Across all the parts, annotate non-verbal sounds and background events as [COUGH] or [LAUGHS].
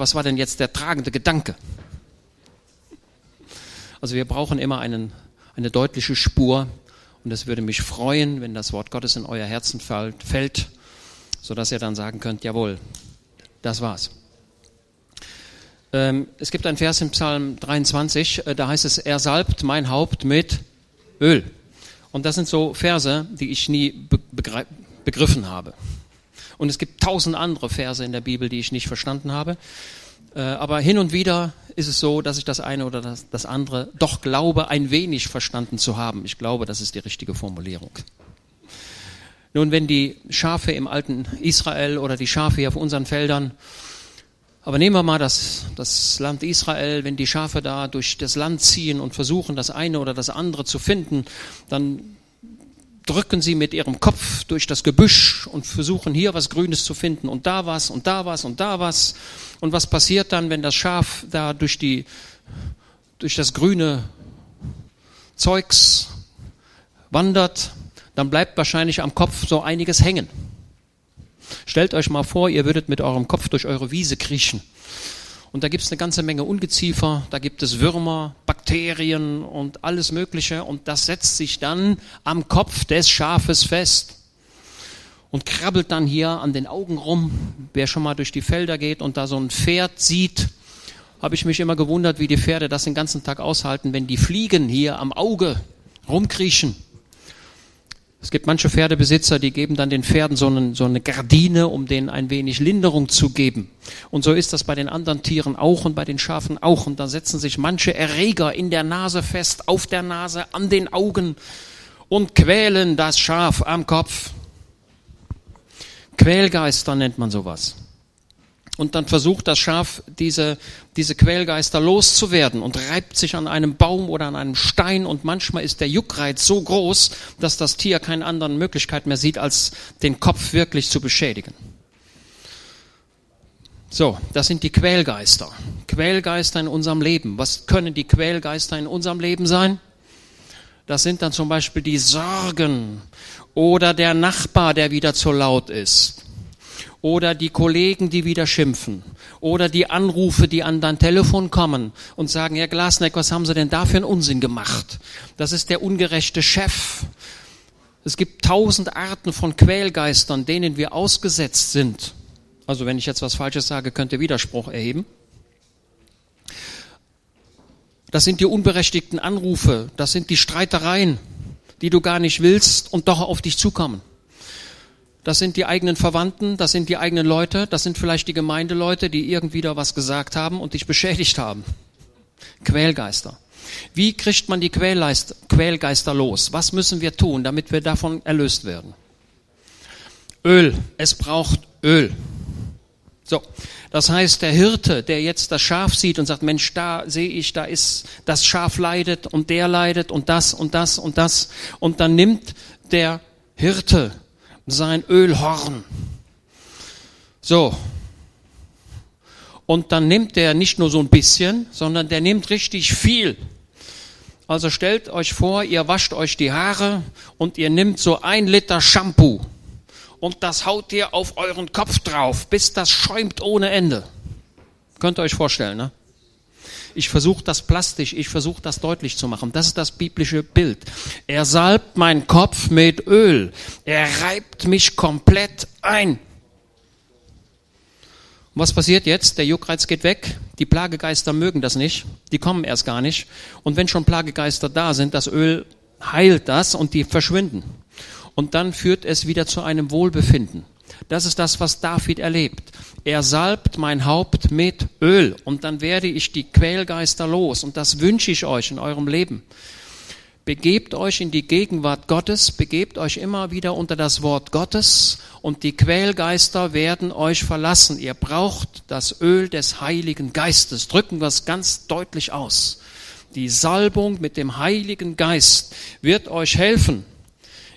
was war denn jetzt der tragende Gedanke? Also wir brauchen immer einen, eine deutliche Spur und es würde mich freuen, wenn das Wort Gottes in euer Herzen fällt, sodass ihr dann sagen könnt, jawohl, das war's. Ähm, es gibt einen Vers im Psalm 23, äh, da heißt es, er salbt mein Haupt mit Öl. Und das sind so Verse, die ich nie begriffen habe. Und es gibt tausend andere Verse in der Bibel, die ich nicht verstanden habe. Äh, aber hin und wieder ist es so, dass ich das eine oder das, das andere doch glaube, ein wenig verstanden zu haben. Ich glaube, das ist die richtige Formulierung. Nun, wenn die Schafe im alten Israel oder die Schafe hier auf unseren Feldern, aber nehmen wir mal das, das Land Israel, wenn die Schafe da durch das Land ziehen und versuchen, das eine oder das andere zu finden, dann drücken sie mit ihrem Kopf durch das Gebüsch und versuchen hier was Grünes zu finden und da was und da was und da was. Und was passiert dann, wenn das Schaf da durch die, durch das grüne Zeugs wandert? Dann bleibt wahrscheinlich am Kopf so einiges hängen. Stellt euch mal vor, ihr würdet mit eurem Kopf durch eure Wiese kriechen und da gibt es eine ganze Menge Ungeziefer, da gibt es Würmer, Bakterien und alles Mögliche. Und das setzt sich dann am Kopf des Schafes fest und krabbelt dann hier an den Augen rum. Wer schon mal durch die Felder geht und da so ein Pferd sieht, habe ich mich immer gewundert, wie die Pferde das den ganzen Tag aushalten, wenn die Fliegen hier am Auge rumkriechen. Es gibt manche Pferdebesitzer, die geben dann den Pferden so, einen, so eine Gardine, um denen ein wenig Linderung zu geben. Und so ist das bei den anderen Tieren auch und bei den Schafen auch. Und da setzen sich manche Erreger in der Nase fest, auf der Nase, an den Augen und quälen das Schaf am Kopf. Quälgeister nennt man sowas und dann versucht das Schaf, diese, diese Quälgeister loszuwerden und reibt sich an einem Baum oder an einem Stein und manchmal ist der Juckreiz so groß, dass das Tier keine anderen Möglichkeit mehr sieht, als den Kopf wirklich zu beschädigen. So, das sind die Quälgeister. Quälgeister in unserem Leben. Was können die Quälgeister in unserem Leben sein? Das sind dann zum Beispiel die Sorgen oder der Nachbar, der wieder zu laut ist oder die Kollegen, die wieder schimpfen oder die Anrufe, die an dein Telefon kommen und sagen, Herr Glasneck, was haben Sie denn da für einen Unsinn gemacht? Das ist der ungerechte Chef. Es gibt tausend Arten von Quälgeistern, denen wir ausgesetzt sind. Also wenn ich jetzt was Falsches sage, könnt ihr Widerspruch erheben. Das sind die unberechtigten Anrufe, das sind die Streitereien, die du gar nicht willst und doch auf dich zukommen. Das sind die eigenen Verwandten, das sind die eigenen Leute, das sind vielleicht die Gemeindeleute, die irgendwie da was gesagt haben und dich beschädigt haben. Quälgeister. Wie kriegt man die Quälgeister los? Was müssen wir tun, damit wir davon erlöst werden? Öl. Es braucht Öl. So. Das heißt, der Hirte, der jetzt das Schaf sieht und sagt, Mensch, da sehe ich, da ist, das Schaf leidet und der leidet und das und das und das. Und dann nimmt der Hirte sein Ölhorn. So. Und dann nimmt er nicht nur so ein bisschen, sondern der nimmt richtig viel. Also stellt euch vor, ihr wascht euch die Haare und ihr nimmt so ein Liter Shampoo und das haut ihr auf euren Kopf drauf, bis das schäumt ohne Ende. Könnt ihr euch vorstellen, ne? Ich versuche das plastisch, ich versuche das deutlich zu machen. Das ist das biblische Bild. Er salbt meinen Kopf mit Öl. Er reibt mich komplett ein. Und was passiert jetzt? Der Juckreiz geht weg. Die Plagegeister mögen das nicht. Die kommen erst gar nicht. Und wenn schon Plagegeister da sind, das Öl heilt das und die verschwinden. Und dann führt es wieder zu einem Wohlbefinden. Das ist das, was David erlebt. Er salbt mein Haupt mit Öl und dann werde ich die Quälgeister los. Und das wünsche ich euch in eurem Leben. Begebt euch in die Gegenwart Gottes, begebt euch immer wieder unter das Wort Gottes und die Quälgeister werden euch verlassen. Ihr braucht das Öl des Heiligen Geistes. Drücken wir es ganz deutlich aus. Die Salbung mit dem Heiligen Geist wird euch helfen,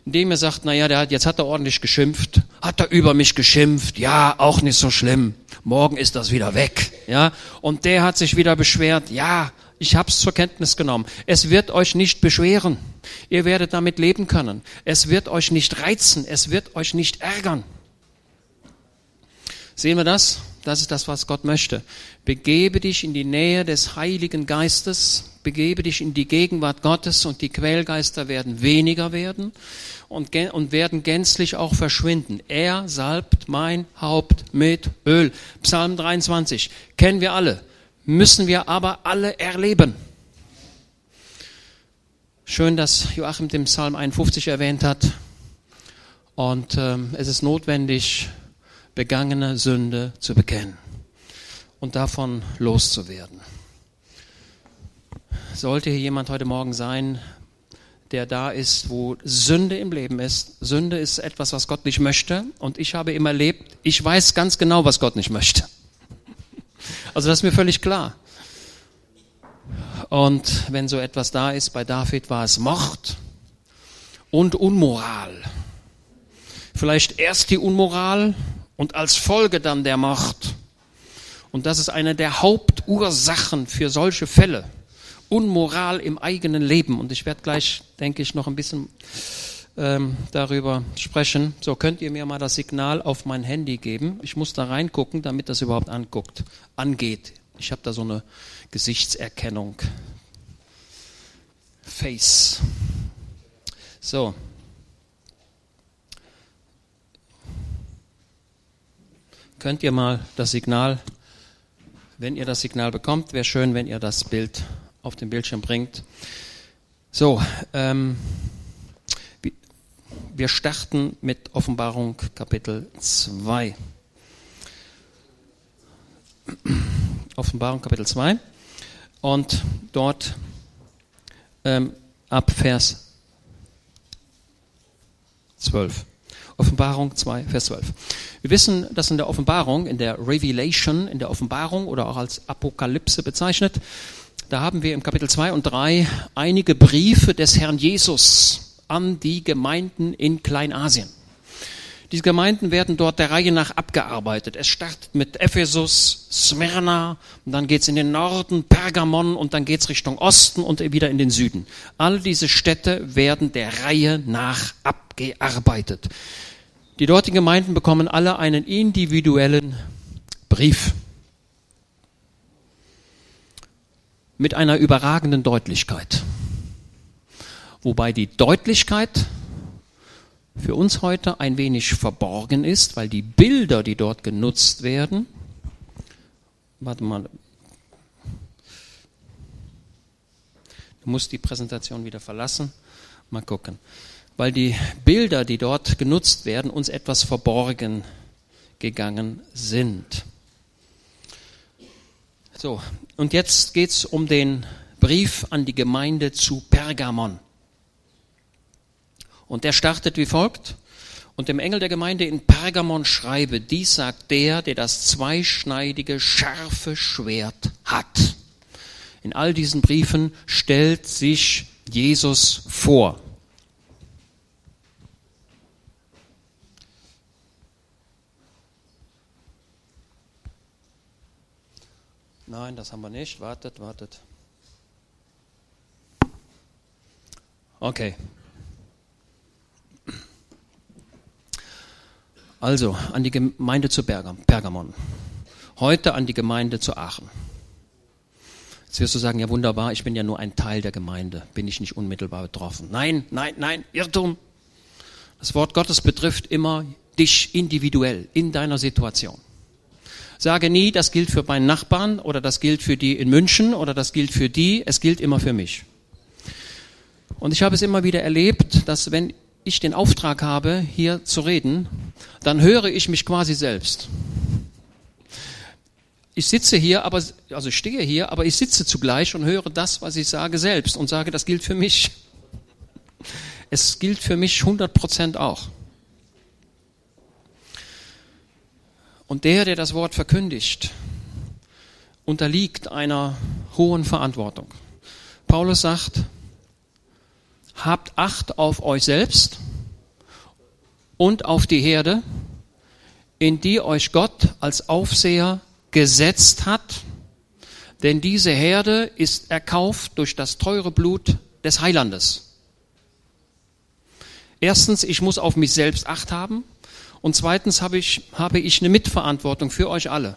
indem er sagt, naja, der hat, jetzt hat er ordentlich geschimpft, hat er über mich geschimpft, ja, auch nicht so schlimm, morgen ist das wieder weg, ja, und der hat sich wieder beschwert, ja, ich hab's zur Kenntnis genommen. Es wird euch nicht beschweren. Ihr werdet damit leben können. Es wird euch nicht reizen. Es wird euch nicht ärgern. Sehen wir das? Das ist das, was Gott möchte. Begebe dich in die Nähe des Heiligen Geistes, begebe dich in die Gegenwart Gottes und die Quellgeister werden weniger werden und, und werden gänzlich auch verschwinden. Er salbt mein Haupt mit Öl. Psalm 23 kennen wir alle, müssen wir aber alle erleben. Schön, dass Joachim den Psalm 51 erwähnt hat. Und ähm, es ist notwendig, begangene Sünde zu bekennen und davon loszuwerden. Sollte hier jemand heute Morgen sein, der da ist, wo Sünde im Leben ist. Sünde ist etwas, was Gott nicht möchte. Und ich habe immer erlebt, ich weiß ganz genau, was Gott nicht möchte. Also das ist mir völlig klar. Und wenn so etwas da ist, bei David war es Mord und Unmoral. Vielleicht erst die Unmoral und als Folge dann der Mord. Und das ist eine der Hauptursachen für solche Fälle. Unmoral im eigenen Leben. Und ich werde gleich, denke ich, noch ein bisschen ähm, darüber sprechen. So, könnt ihr mir mal das Signal auf mein Handy geben? Ich muss da reingucken, damit das überhaupt anguckt, angeht. Ich habe da so eine Gesichtserkennung. Face. So, Könnt ihr mal das Signal, wenn ihr das Signal bekommt, wäre schön, wenn ihr das Bild auf den Bildschirm bringt. So, ähm, wir starten mit Offenbarung Kapitel 2. Offenbarung Kapitel 2 und dort ähm, ab Vers 12. Offenbarung 2, Vers 12. Wir wissen, dass in der Offenbarung, in der Revelation, in der Offenbarung oder auch als Apokalypse bezeichnet, da haben wir im Kapitel 2 und 3 einige Briefe des Herrn Jesus an die Gemeinden in Kleinasien. Diese Gemeinden werden dort der Reihe nach abgearbeitet. Es startet mit Ephesus, Smyrna, und dann geht's in den Norden, Pergamon, und dann geht's Richtung Osten und wieder in den Süden. All diese Städte werden der Reihe nach abgearbeitet. Die dortigen Gemeinden bekommen alle einen individuellen Brief mit einer überragenden Deutlichkeit. Wobei die Deutlichkeit für uns heute ein wenig verborgen ist, weil die Bilder, die dort genutzt werden, warte mal, du musst die Präsentation wieder verlassen, mal gucken, weil die Bilder, die dort genutzt werden, uns etwas verborgen gegangen sind. So, und jetzt geht es um den Brief an die Gemeinde zu Pergamon. Und der startet wie folgt. Und dem Engel der Gemeinde in Pergamon schreibe, dies sagt der, der das zweischneidige, scharfe Schwert hat. In all diesen Briefen stellt sich Jesus vor. Nein, das haben wir nicht. Wartet, wartet. Okay, Also an die Gemeinde zu Pergamon. Heute an die Gemeinde zu Aachen. Jetzt wirst du sagen, ja wunderbar, ich bin ja nur ein Teil der Gemeinde, bin ich nicht unmittelbar betroffen. Nein, nein, nein, Irrtum. Das Wort Gottes betrifft immer dich individuell, in deiner Situation. Sage nie, das gilt für meinen Nachbarn oder das gilt für die in München oder das gilt für die, es gilt immer für mich. Und ich habe es immer wieder erlebt, dass wenn ich den Auftrag habe, hier zu reden, dann höre ich mich quasi selbst. Ich sitze hier, aber, also ich stehe hier, aber ich sitze zugleich und höre das, was ich sage, selbst und sage, das gilt für mich. Es gilt für mich 100 Prozent auch. Und der, der das Wort verkündigt, unterliegt einer hohen Verantwortung. Paulus sagt, habt Acht auf euch selbst und auf die Herde, in die euch Gott als Aufseher gesetzt hat, denn diese Herde ist erkauft durch das teure Blut des Heilandes. Erstens, ich muss auf mich selbst Acht haben und zweitens habe ich, habe ich eine Mitverantwortung für euch alle.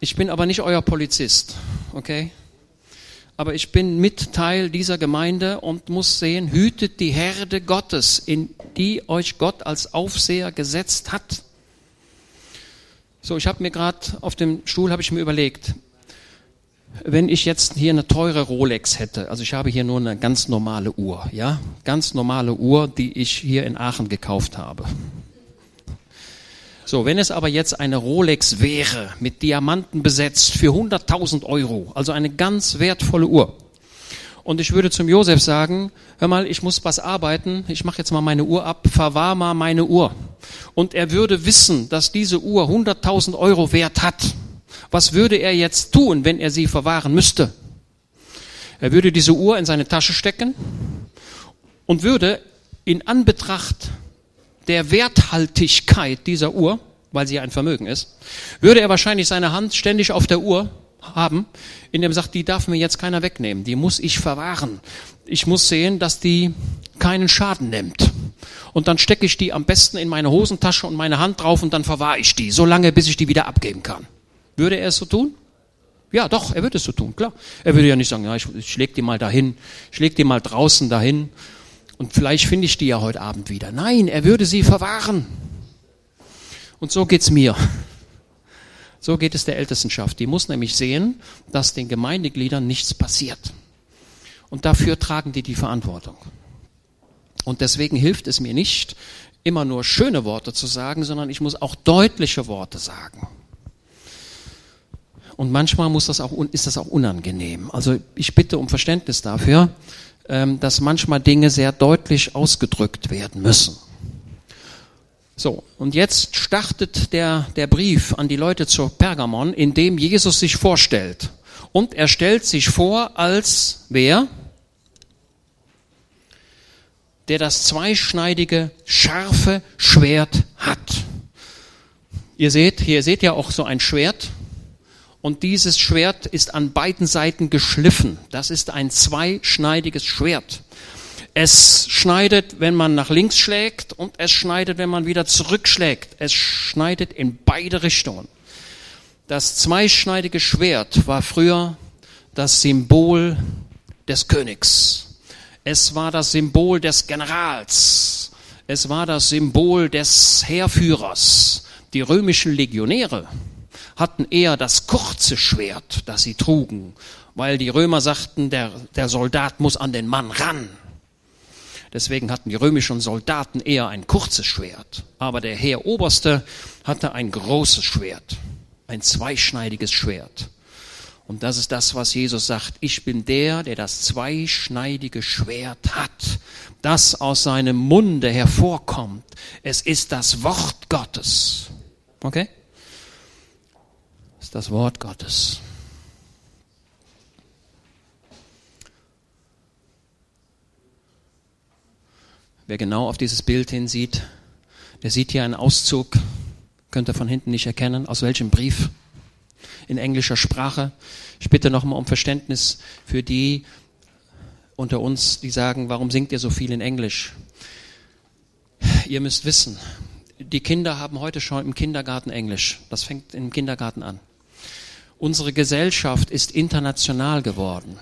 Ich bin aber nicht euer Polizist, okay? Aber ich bin mit Teil dieser Gemeinde und muss sehen, hütet die Herde Gottes, in die euch Gott als Aufseher gesetzt hat. So, ich habe mir gerade auf dem Stuhl habe ich mir überlegt, wenn ich jetzt hier eine teure Rolex hätte, also ich habe hier nur eine ganz normale Uhr, ja, ganz normale Uhr, die ich hier in Aachen gekauft habe. So, wenn es aber jetzt eine Rolex wäre, mit Diamanten besetzt, für 100.000 Euro, also eine ganz wertvolle Uhr, und ich würde zum Josef sagen, hör mal, ich muss was arbeiten, ich mache jetzt mal meine Uhr ab, verwahr mal meine Uhr. Und er würde wissen, dass diese Uhr 100.000 Euro wert hat. Was würde er jetzt tun, wenn er sie verwahren müsste? Er würde diese Uhr in seine Tasche stecken und würde in Anbetracht der Werthaltigkeit dieser Uhr, weil sie ja ein Vermögen ist, würde er wahrscheinlich seine Hand ständig auf der Uhr haben, in dem sagt, die darf mir jetzt keiner wegnehmen, die muss ich verwahren. Ich muss sehen, dass die keinen Schaden nimmt. Und dann stecke ich die am besten in meine Hosentasche und meine Hand drauf und dann verwahre ich die, so lange, bis ich die wieder abgeben kann. Würde er es so tun? Ja, doch, er würde es so tun, klar. Er würde ja nicht sagen, ja, ich, leg die mal dahin, ich leg die mal draußen dahin und vielleicht finde ich die ja heute Abend wieder. Nein, er würde sie verwahren. Und so geht's mir. So geht es der Ältestenschaft. Die muss nämlich sehen, dass den Gemeindegliedern nichts passiert. Und dafür tragen die die Verantwortung. Und deswegen hilft es mir nicht, immer nur schöne Worte zu sagen, sondern ich muss auch deutliche Worte sagen. Und manchmal muss das auch, ist das auch unangenehm. Also ich bitte um Verständnis dafür, ähm, dass manchmal Dinge sehr deutlich ausgedrückt werden müssen. So, und jetzt startet der, der Brief an die Leute zur Pergamon, in dem Jesus sich vorstellt. Und er stellt sich vor als wer? Der das zweischneidige, scharfe Schwert hat. Ihr seht, hier seht ihr auch so ein Schwert. Und dieses Schwert ist an beiden Seiten geschliffen. Das ist ein zweischneidiges Schwert. Es schneidet, wenn man nach links schlägt und es schneidet, wenn man wieder zurückschlägt. Es schneidet in beide Richtungen. Das zweischneidige Schwert war früher das Symbol des Königs. Es war das Symbol des Generals. Es war das Symbol des Heerführers. Die römischen Legionäre hatten eher das kurze Schwert, das sie trugen, weil die Römer sagten, der, der Soldat muss an den Mann ran. Deswegen hatten die römischen Soldaten eher ein kurzes Schwert. Aber der Heeroberste hatte ein großes Schwert, ein zweischneidiges Schwert. Und das ist das, was Jesus sagt. Ich bin der, der das zweischneidige Schwert hat, das aus seinem Munde hervorkommt. Es ist das Wort Gottes. Okay? Das Wort Gottes. Wer genau auf dieses Bild hinsieht, der sieht hier einen Auszug, könnt ihr von hinten nicht erkennen, aus welchem Brief in englischer Sprache. Ich bitte nochmal um Verständnis für die unter uns, die sagen, warum singt ihr so viel in Englisch? Ihr müsst wissen, die Kinder haben heute schon im Kindergarten Englisch. Das fängt im Kindergarten an. Unsere Gesellschaft ist international geworden.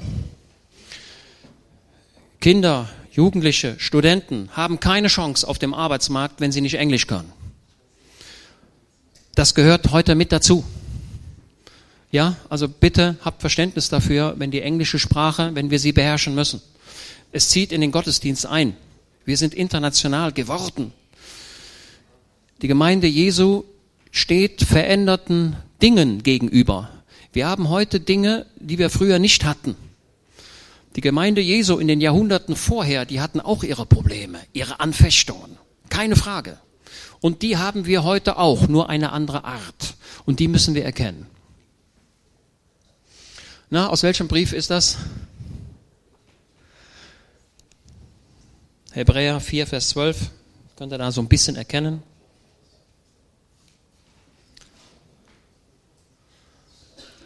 Kinder Jugendliche, Studenten haben keine Chance auf dem Arbeitsmarkt, wenn sie nicht Englisch können. Das gehört heute mit dazu. Ja, also bitte habt Verständnis dafür, wenn die englische Sprache, wenn wir sie beherrschen müssen. Es zieht in den Gottesdienst ein. Wir sind international geworden. Die Gemeinde Jesu steht veränderten Dingen gegenüber. Wir haben heute Dinge, die wir früher nicht hatten. Die Gemeinde Jesu in den Jahrhunderten vorher, die hatten auch ihre Probleme, ihre Anfechtungen. Keine Frage. Und die haben wir heute auch, nur eine andere Art. Und die müssen wir erkennen. Na, aus welchem Brief ist das? Hebräer 4, Vers 12. Könnt ihr da so ein bisschen erkennen?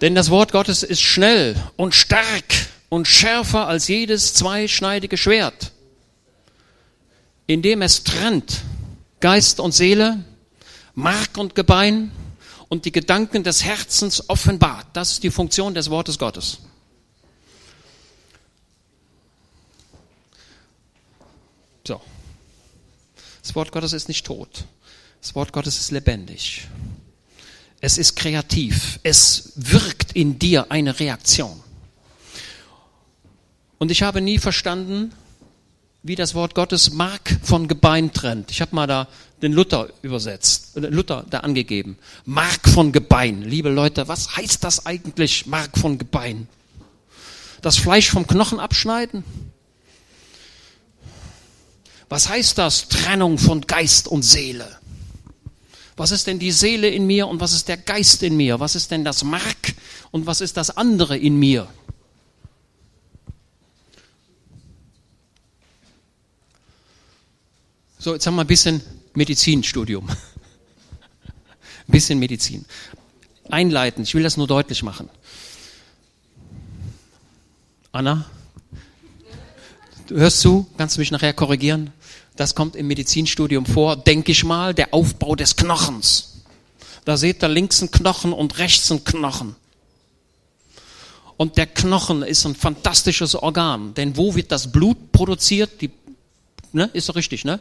Denn das Wort Gottes ist schnell und stark und schärfer als jedes zweischneidige Schwert, indem es trennt Geist und Seele, Mark und Gebein und die Gedanken des Herzens offenbart. Das ist die Funktion des Wortes Gottes. So. Das Wort Gottes ist nicht tot. Das Wort Gottes ist lebendig. Es ist kreativ. Es wirkt in dir eine Reaktion. Und ich habe nie verstanden, wie das Wort Gottes Mark von Gebein trennt. Ich habe mal da den Luther übersetzt, äh, Luther da angegeben. Mark von Gebein. Liebe Leute, was heißt das eigentlich, Mark von Gebein? Das Fleisch vom Knochen abschneiden? Was heißt das, Trennung von Geist und Seele? Was ist denn die Seele in mir und was ist der Geist in mir? Was ist denn das Mark und was ist das andere in mir? So, jetzt haben wir ein bisschen Medizinstudium. [LAUGHS] Ein bisschen Medizin. Einleitend, ich will das nur deutlich machen. Anna, du hörst zu, kannst du mich nachher korrigieren? Das kommt im Medizinstudium vor, denke ich mal, der Aufbau des Knochens. Da seht ihr links einen Knochen und rechts einen Knochen. Und der Knochen ist ein fantastisches Organ, denn wo wird das Blut produziert? Die, ne, ist doch richtig, ne?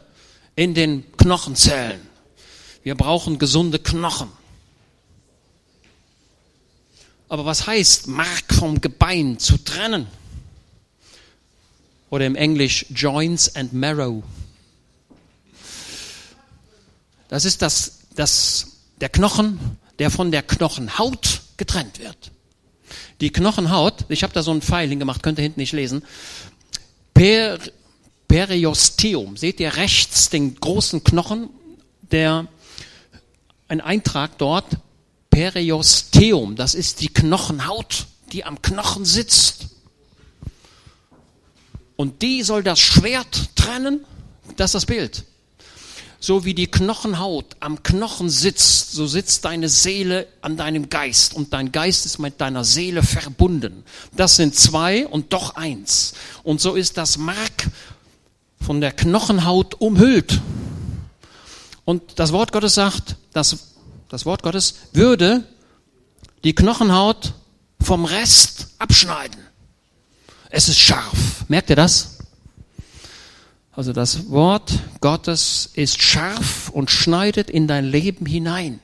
in den Knochenzellen. Wir brauchen gesunde Knochen. Aber was heißt Mark vom Gebein zu trennen? Oder im Englisch Joints and Marrow. Das ist das, das, der Knochen, der von der Knochenhaut getrennt wird. Die Knochenhaut, ich habe da so einen Pfeil hingemacht, könnt ihr hinten nicht lesen. Per, Periosteum. Seht ihr rechts den großen Knochen, der ein Eintrag dort, Periosteum, das ist die Knochenhaut, die am Knochen sitzt. Und die soll das Schwert trennen, das ist das Bild. So wie die Knochenhaut am Knochen sitzt, so sitzt deine Seele an deinem Geist und dein Geist ist mit deiner Seele verbunden. Das sind zwei und doch eins. Und so ist das Mark von der Knochenhaut umhüllt. Und das Wort Gottes sagt, dass das Wort Gottes würde die Knochenhaut vom Rest abschneiden. Es ist scharf. Merkt ihr das? Also das Wort Gottes ist scharf und schneidet in dein Leben hinein.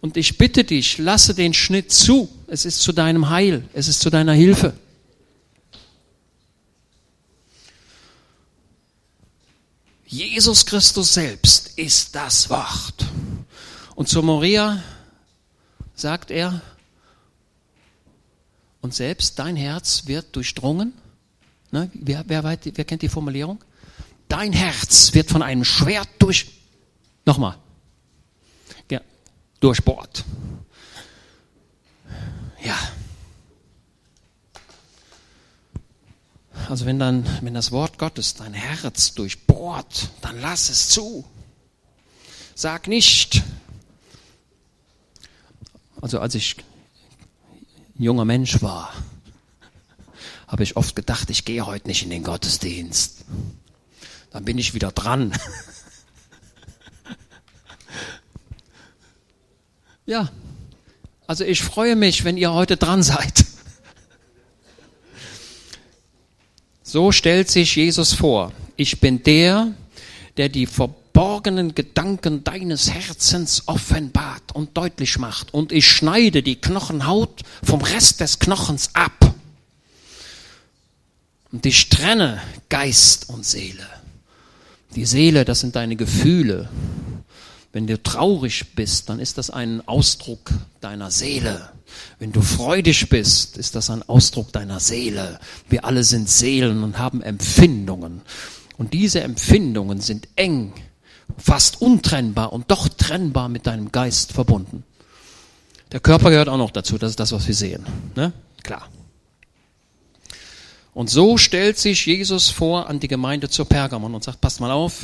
Und ich bitte dich, lasse den Schnitt zu. Es ist zu deinem Heil. Es ist zu deiner Hilfe. Jesus Christus selbst ist das Wort. Und zu Moria sagt er, und selbst dein Herz wird durchdrungen. Ne? Wer, wer, wer kennt die Formulierung? Dein Herz wird von einem Schwert durch, nochmal, ja, durchbohrt. Ja. Also wenn dann, wenn das Wort Gottes dein Herz durchbohrt, dann lass es zu. Sag nicht. Also als ich junger Mensch war, [LAUGHS] habe ich oft gedacht, ich gehe heute nicht in den Gottesdienst. Dann bin ich wieder dran. ja, also ich freue mich, wenn ihr heute dran seid. So stellt sich Jesus vor. Ich bin der, der die verborgenen Gedanken deines Herzens offenbart und deutlich macht. Und ich schneide die Knochenhaut vom Rest des Knochens ab. Und ich trenne Geist und Seele. Die Seele, das sind deine Gefühle. Wenn du traurig bist, dann ist das ein Ausdruck deiner Seele. Wenn du freudig bist, ist das ein Ausdruck deiner Seele. Wir alle sind Seelen und haben Empfindungen. Und diese Empfindungen sind eng, fast untrennbar und doch trennbar mit deinem Geist verbunden. Der Körper gehört auch noch dazu, das ist das, was wir sehen. Ne? Klar. Und so stellt sich Jesus vor an die Gemeinde zur Pergamon und sagt, passt mal auf,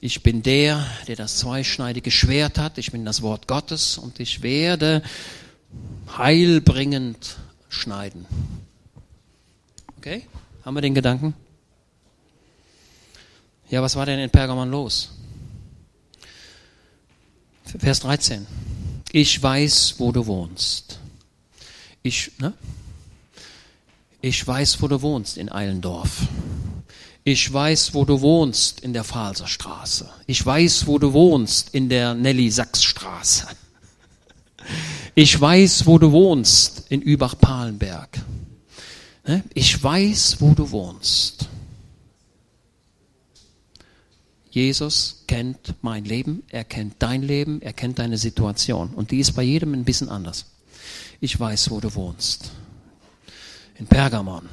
ich bin der, der das zweischneidige Schwert hat, ich bin das Wort Gottes und ich werde heilbringend schneiden. Okay? Haben wir den Gedanken? Ja, was war denn in Pergamon los? Vers 13. ich weiß, wo du wohnst. Ich, ne? Ich weiß, wo du wohnst in Eilendorf. Ich weiß, wo du wohnst in der Pfalzerstraße. Ich weiß, wo du wohnst in der Nelly-Sachs-Straße. Ich weiß, wo du wohnst in Übach-Palenberg. Ne? Ich weiß, wo du wohnst. Jesus kennt mein Leben, er kennt dein Leben, er kennt deine Situation. Und die ist bei jedem ein bisschen anders. Ich weiß, wo du wohnst. In Pergamon.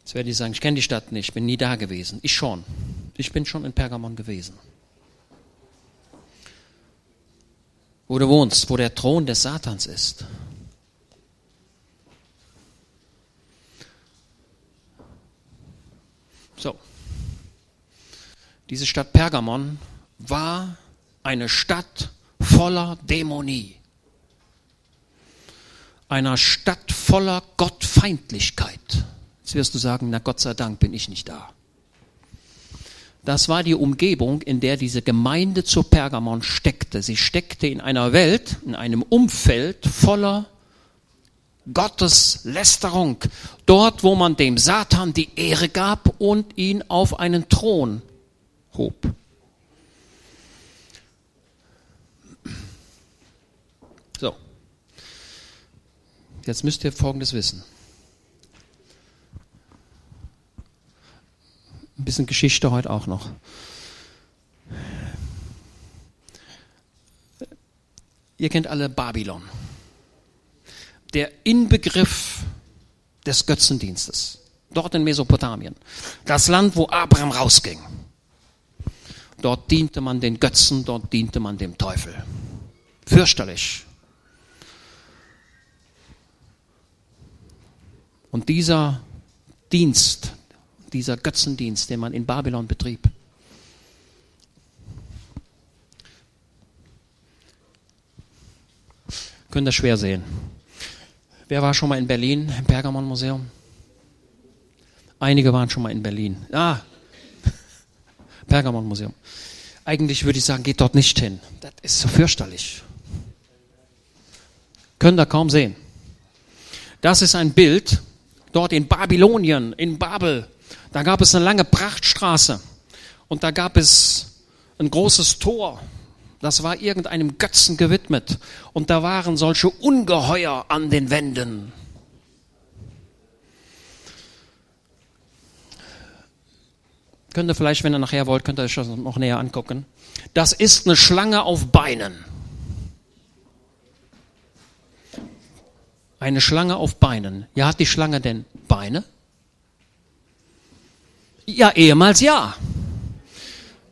Jetzt werde ich sagen, ich kenne die Stadt nicht, bin nie da gewesen. Ich schon. Ich bin schon in Pergamon gewesen. Wo du wohnst, wo der Thron des Satans ist. So. Diese Stadt Pergamon war eine Stadt voller Dämonie. Einer Stadt voller Gottfeindlichkeit. Jetzt wirst du sagen, na Gott sei Dank bin ich nicht da. Das war die Umgebung, in der diese Gemeinde zu Pergamon steckte. Sie steckte in einer Welt, in einem Umfeld voller Gottes Lästerung. Dort, wo man dem Satan die Ehre gab und ihn auf einen Thron hob. So. Jetzt müsst ihr Folgendes wissen. Ein bisschen Geschichte heute auch noch. Ihr kennt alle Babylon. Der Inbegriff des Götzendienstes. Dort in Mesopotamien. Das Land, wo Abraham rausging. Dort diente man den Götzen, dort diente man dem Teufel. Fürchterlich. Und dieser Dienst, dieser Götzendienst, den man in Babylon betrieb, könnt ihr schwer sehen. Wer war schon mal in Berlin im Pergamon Museum? Einige waren schon mal in Berlin. Ah, [LAUGHS] Pergamon Museum. Eigentlich würde ich sagen, geht dort nicht hin. Das ist so fürchterlich. Könnt ihr kaum sehen. Das ist ein Bild dort in Babylonien, in Babel. Da gab es eine lange Prachtstraße und da gab es ein großes Tor. Das war irgendeinem Götzen gewidmet und da waren solche Ungeheuer an den Wänden. Könnt ihr vielleicht, wenn ihr nachher wollt, könnt ihr euch das noch näher angucken. Das ist eine Schlange auf Beinen. Eine Schlange auf Beinen. Ja, hat die Schlange denn Beine? Ja, ehemals ja.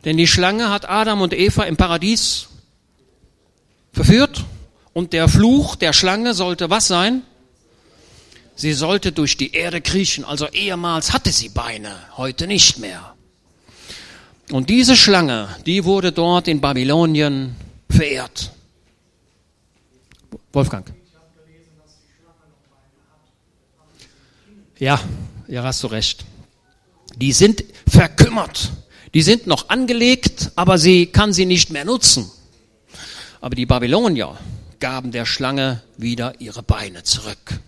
Denn die Schlange hat Adam und Eva im Paradies verführt und der Fluch der Schlange sollte was sein? Sie sollte durch die Erde kriechen. Also ehemals hatte sie Beine, heute nicht mehr. Und diese Schlange, die wurde dort in Babylonien verehrt. Wolfgang. Ja, ja, hast du recht. Die sind verkümmert. Die sind noch angelegt, aber sie kann sie nicht mehr nutzen. Aber die Babylonier gaben der Schlange wieder ihre Beine zurück.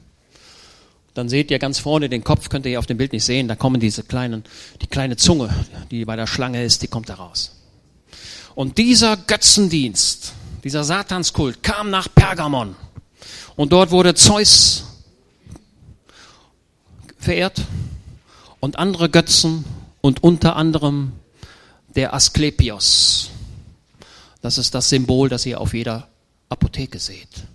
Dann seht ihr ganz vorne den Kopf, könnt ihr hier auf dem Bild nicht sehen, da kommen diese kleinen, die kleine Zunge, die bei der Schlange ist, die kommt da raus. Und dieser Götzendienst, dieser Satanskult kam nach Pergamon. Und dort wurde Zeus verehrt und andere Götzen und unter anderem der Asklepios. Das ist das Symbol, das ihr auf jeder Apotheke seht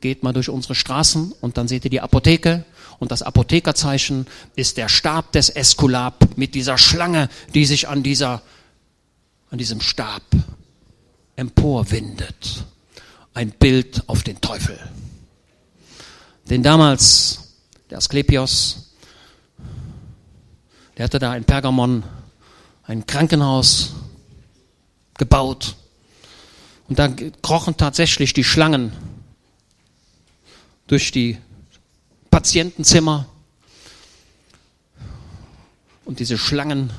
geht mal durch unsere Straßen und dann seht ihr die Apotheke und das Apothekerzeichen ist der Stab des Eskulap mit dieser Schlange, die sich an dieser, an diesem Stab emporwindet. Ein Bild auf den Teufel. Denn damals, der Asklepios, der hatte da in Pergamon ein Krankenhaus gebaut. Und da krochen tatsächlich die Schlangen durch die Patientenzimmer. Und diese Schlangen,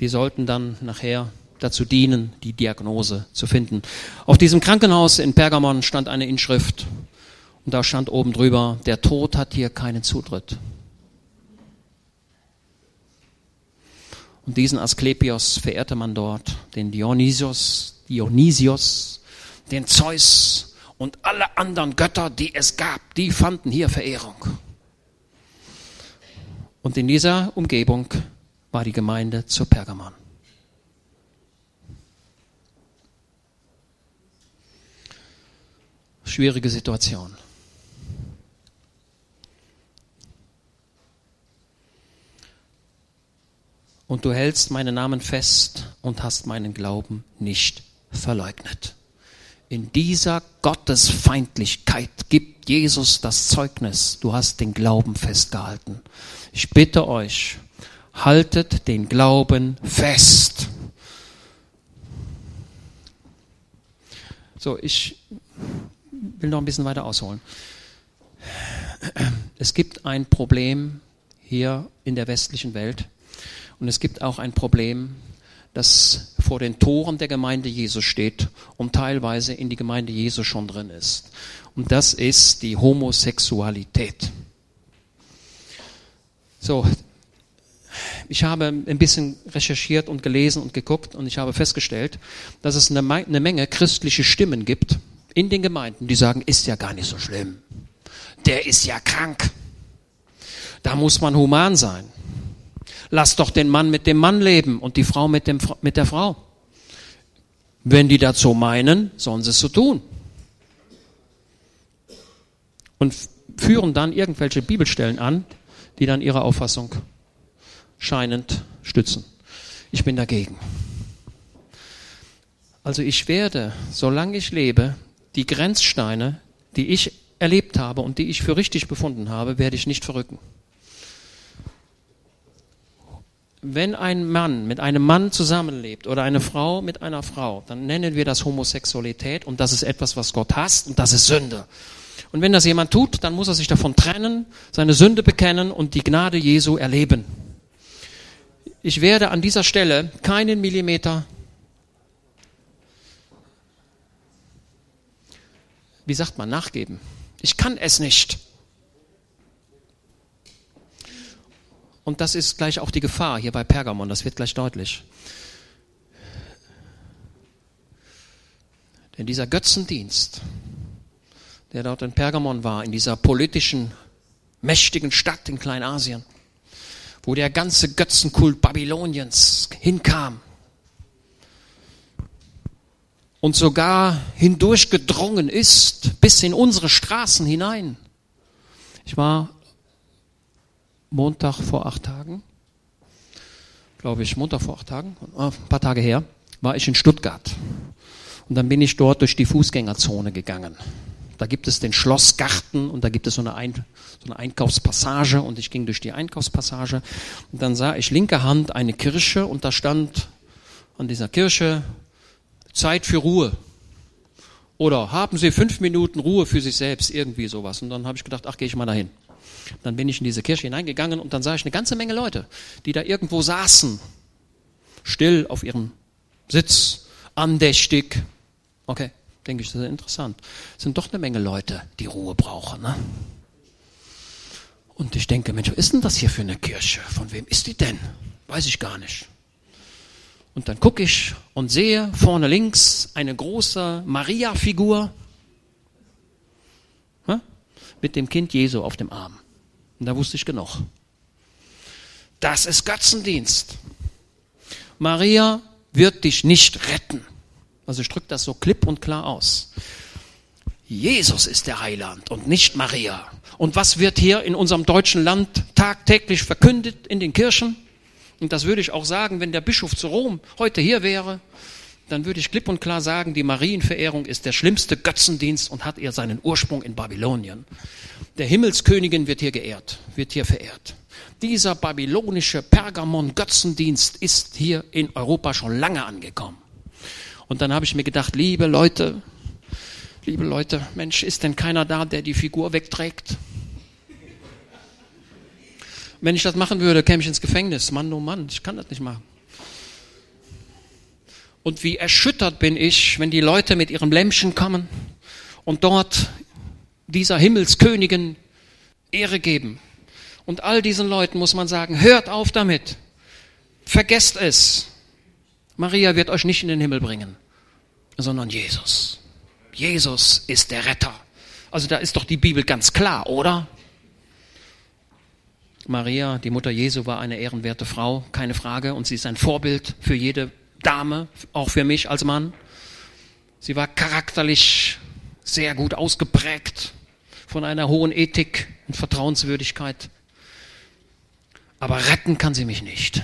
die sollten dann nachher dazu dienen, die Diagnose zu finden. Auf diesem Krankenhaus in Pergamon stand eine Inschrift und da stand oben drüber, der Tod hat hier keinen Zutritt. Und diesen Asklepios verehrte man dort, den Dionysios, Dionysios, den Zeus und alle anderen Götter, die es gab, die fanden hier Verehrung. Und in dieser Umgebung war die Gemeinde zu Pergamon. Schwierige Situation. Du hältst meinen Namen fest und hast meinen Glauben nicht verleugnet. In dieser Gottesfeindlichkeit gibt Jesus das Zeugnis, du hast den Glauben festgehalten. Ich bitte euch, haltet den Glauben fest. So, ich will noch ein bisschen weiter ausholen. Es gibt ein Problem hier in der westlichen Welt und es gibt auch ein Problem, das vor den Toren der Gemeinde Jesu steht und teilweise in die Gemeinde Jesu schon drin ist. Und das ist die Homosexualität. So, ich habe ein bisschen recherchiert und gelesen und geguckt und ich habe festgestellt, dass es eine, Menge christliche Stimmen gibt in den Gemeinden, die sagen, ist ja gar nicht so schlimm. Der ist ja krank. Da muss man human sein. Lass doch den Mann mit dem Mann leben und die Frau mit, dem, mit der Frau. Wenn die dazu meinen, sollen sie es so tun. Und führen dann irgendwelche Bibelstellen an, die dann ihre Auffassung scheinend stützen. Ich bin dagegen. Also ich werde, solange ich lebe, die Grenzsteine, die ich erlebt habe und die ich für richtig befunden habe, werde ich nicht verrücken. Wenn ein Mann mit einem Mann zusammenlebt oder eine Frau mit einer Frau, dann nennen wir das Homosexualität und das ist etwas, was Gott hasst und das ist Sünde. Und wenn das jemand tut, dann muss er sich davon trennen, seine Sünde bekennen und die Gnade Jesu erleben. Ich werde an dieser Stelle keinen Millimeter, wie sagt man, nachgeben. Ich kann es nicht. Und das ist gleich auch die Gefahr hier bei Pergamon, das wird gleich deutlich. Denn dieser Götzendienst, der dort in Pergamon war, in dieser politischen, mächtigen Stadt in Kleinasien, wo der ganze Götzenkult Babyloniens hinkam und sogar hindurchgedrungen ist bis in unsere Straßen hinein. Ich war Montag vor acht Tagen, glaube ich, Montag vor acht Tagen, äh, ein paar Tage her, war ich in Stuttgart. Und dann bin ich dort durch die Fußgängerzone gegangen. Da gibt es den Schlossgarten und da gibt es so eine, Ein so eine Einkaufspassage und ich ging durch die Einkaufspassage und dann sah ich linker Hand eine Kirche und da stand an dieser Kirche Zeit für Ruhe. Oder haben Sie fünf Minuten Ruhe für sich selbst, irgendwie sowas. Und dann habe ich gedacht, ach, gehe ich mal dahin. Dann bin ich in diese Kirche hineingegangen und dann sah ich eine ganze Menge Leute, die da irgendwo saßen, still auf ihrem Sitz, andächtig. Okay denke ich, das ist interessant. Es sind doch eine Menge Leute, die Ruhe brauchen. Ne? Und ich denke, Mensch, was ist denn das hier für eine Kirche? Von wem ist die denn? Weiß ich gar nicht. Und dann gucke ich und sehe vorne links eine große Maria-Figur ne? mit dem Kind Jesu auf dem Arm. Und da wusste ich genug. Das ist Götzendienst. Maria wird dich nicht retten. Also ich drücke das so klipp und klar aus. Jesus ist der Heiland und nicht Maria. Und was wird hier in unserem deutschen Land tagtäglich verkündet in den Kirchen? Und das würde ich auch sagen, wenn der Bischof zu Rom heute hier wäre, dann würde ich klipp und klar sagen, die Marienverehrung ist der schlimmste Götzendienst und hat ihr seinen Ursprung in Babylonien. Der Himmelskönigin wird hier geehrt, wird hier verehrt. Dieser babylonische Pergamon-Götzendienst ist hier in Europa schon lange angekommen. Und dann habe ich mir gedacht, liebe Leute, liebe Leute, Mensch, ist denn keiner da, der die Figur wegträgt? Wenn ich das machen würde, käme ich ins Gefängnis. Mann, oh Mann, ich kann das nicht machen. Und wie erschüttert bin ich, wenn die Leute mit ihrem Lämmchen kommen und dort dieser Himmelskönigin Ehre geben. Und all diesen Leuten muss man sagen, hört auf damit. Vergesst es. Maria wird euch nicht in den Himmel bringen, sondern Jesus. Jesus ist der Retter. Also da ist doch die Bibel ganz klar, oder? Maria, die Mutter Jesu, war eine ehrenwerte Frau, keine Frage. Und sie ist ein Vorbild für jede Dame, auch für mich als Mann. Sie war charakterlich sehr gut ausgeprägt von einer hohen Ethik und Vertrauenswürdigkeit. Aber retten kann sie mich nicht.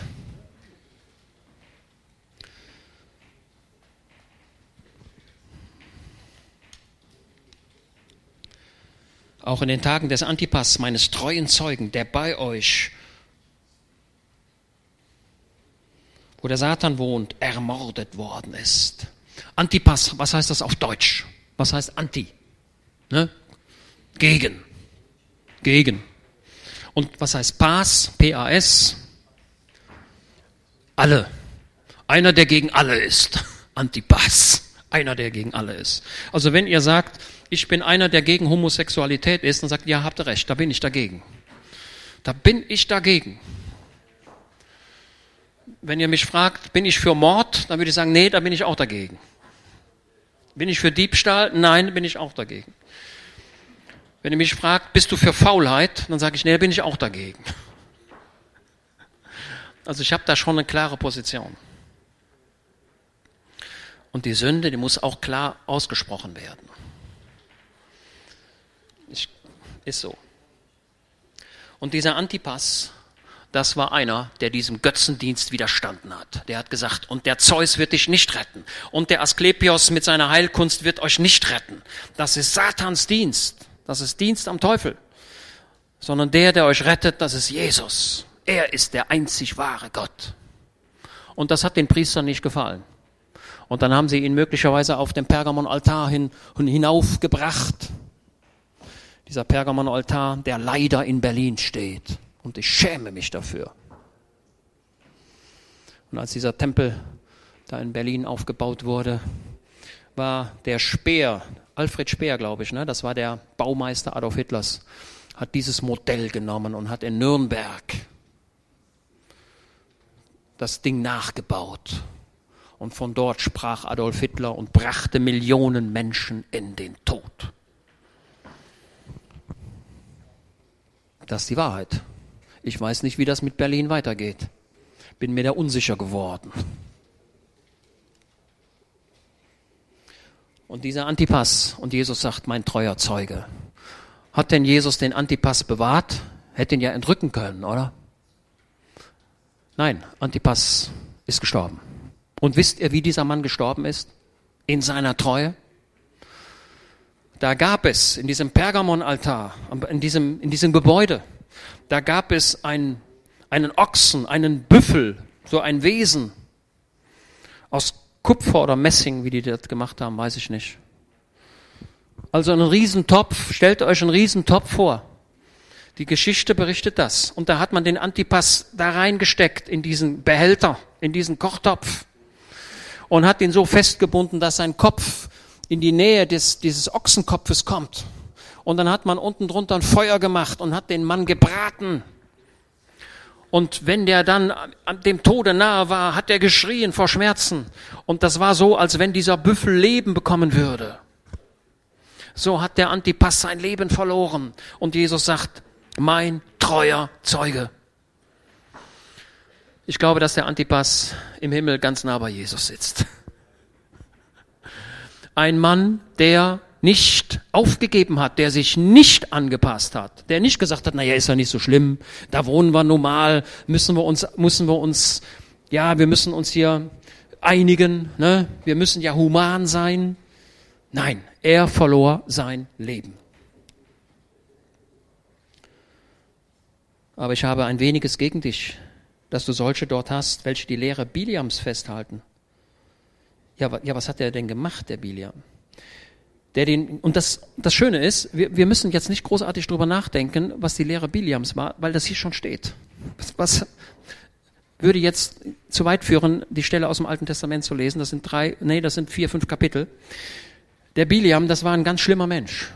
Auch in den Tagen des Antipas, meines treuen Zeugen, der bei euch, wo der Satan wohnt, ermordet worden ist. Antipas, was heißt das auf Deutsch? Was heißt Anti? Ne? Gegen. Gegen. Und was heißt Pas? P-A-S? Alle. Einer, der gegen alle ist. [LAUGHS] Antipas. Einer, der gegen alle ist. Also wenn ihr sagt, ich bin einer, der gegen Homosexualität ist, dann sagt, ja, habt ihr recht, da bin ich dagegen. Da bin ich dagegen. Wenn ihr mich fragt, bin ich für Mord, dann würde ich sagen, nee, da bin ich auch dagegen. Bin ich für Diebstahl? Nein, bin ich auch dagegen. Wenn ihr mich fragt, bist du für Faulheit? Dann sage ich, nee, bin ich auch dagegen. Also ich habe da schon eine klare Position. Und die Sünde, die muss auch klar ausgesprochen werden. Ich, ist so. Und dieser Antipas, das war einer, der diesem Götzendienst widerstanden hat. Der hat gesagt, und der Zeus wird dich nicht retten. Und der Asklepios mit seiner Heilkunst wird euch nicht retten. Das ist Satans Dienst. Das ist Dienst am Teufel. Sondern der, der euch rettet, das ist Jesus. Er ist der einzig wahre Gott. Und das hat den Priestern nicht gefallen. Und dann haben sie ihn möglicherweise auf dem Pergamon-Altar hin, hinaufgebracht. Dieser Pergamon-Altar, der leider in Berlin steht. Und ich schäme mich dafür. Und als dieser Tempel da in Berlin aufgebaut wurde, war der Speer, Alfred Speer, glaube ich, ne, das war der Baumeister Adolf Hitlers, hat dieses Modell genommen und hat in Nürnberg das Ding nachgebaut. Und von dort sprach Adolf Hitler und brachte Millionen Menschen in den Tod. Das ist die Wahrheit. Ich weiß nicht, wie das mit Berlin weitergeht. Bin mir da unsicher geworden. Und dieser Antipas, und Jesus sagt, mein treuer Zeuge. Hat denn Jesus den Antipas bewahrt? Hätte ihn ja entrücken können, oder? Nein, Antipas ist gestorben. Und wisst ihr, wie dieser Mann gestorben ist? In seiner Treue? Da gab es in diesem Pergamon-Altar, in diesem, in diesem Gebäude, da gab es ein, einen Ochsen, einen Büffel, so ein Wesen aus Kupfer oder Messing, wie die das gemacht haben, weiß ich nicht. Also einen Riesentopf, stellt euch einen Riesentopf vor. Die Geschichte berichtet das. Und da hat man den Antipas da reingesteckt in diesen Behälter, in diesen Kochtopf. Und hat ihn so festgebunden, dass sein Kopf in die Nähe des, dieses Ochsenkopfes kommt. Und dann hat man unten drunter ein Feuer gemacht und hat den Mann gebraten. Und wenn der dann dem Tode nahe war, hat er geschrien vor Schmerzen. Und das war so, als wenn dieser Büffel Leben bekommen würde. So hat der Antipas sein Leben verloren. Und Jesus sagt, mein treuer Zeuge. Ich glaube, dass der Antipas im Himmel ganz nah bei Jesus sitzt. Ein Mann, der nicht aufgegeben hat, der sich nicht angepasst hat, der nicht gesagt hat, naja, ist ja nicht so schlimm, da wohnen wir normal, müssen wir uns, müssen wir uns, ja, wir müssen uns hier einigen, ne? wir müssen ja human sein. Nein, er verlor sein Leben. Aber ich habe ein weniges gegen dich, dass du solche dort hast, welche die Lehre Biliams festhalten. Ja, ja was hat er denn gemacht, der Biliam? Der den, und das, das Schöne ist, wir, wir müssen jetzt nicht großartig drüber nachdenken, was die Lehre Biliams war, weil das hier schon steht. Was, was, würde jetzt zu weit führen, die Stelle aus dem Alten Testament zu lesen. Das sind drei, nee, das sind vier, fünf Kapitel. Der Biliam, das war ein ganz schlimmer Mensch.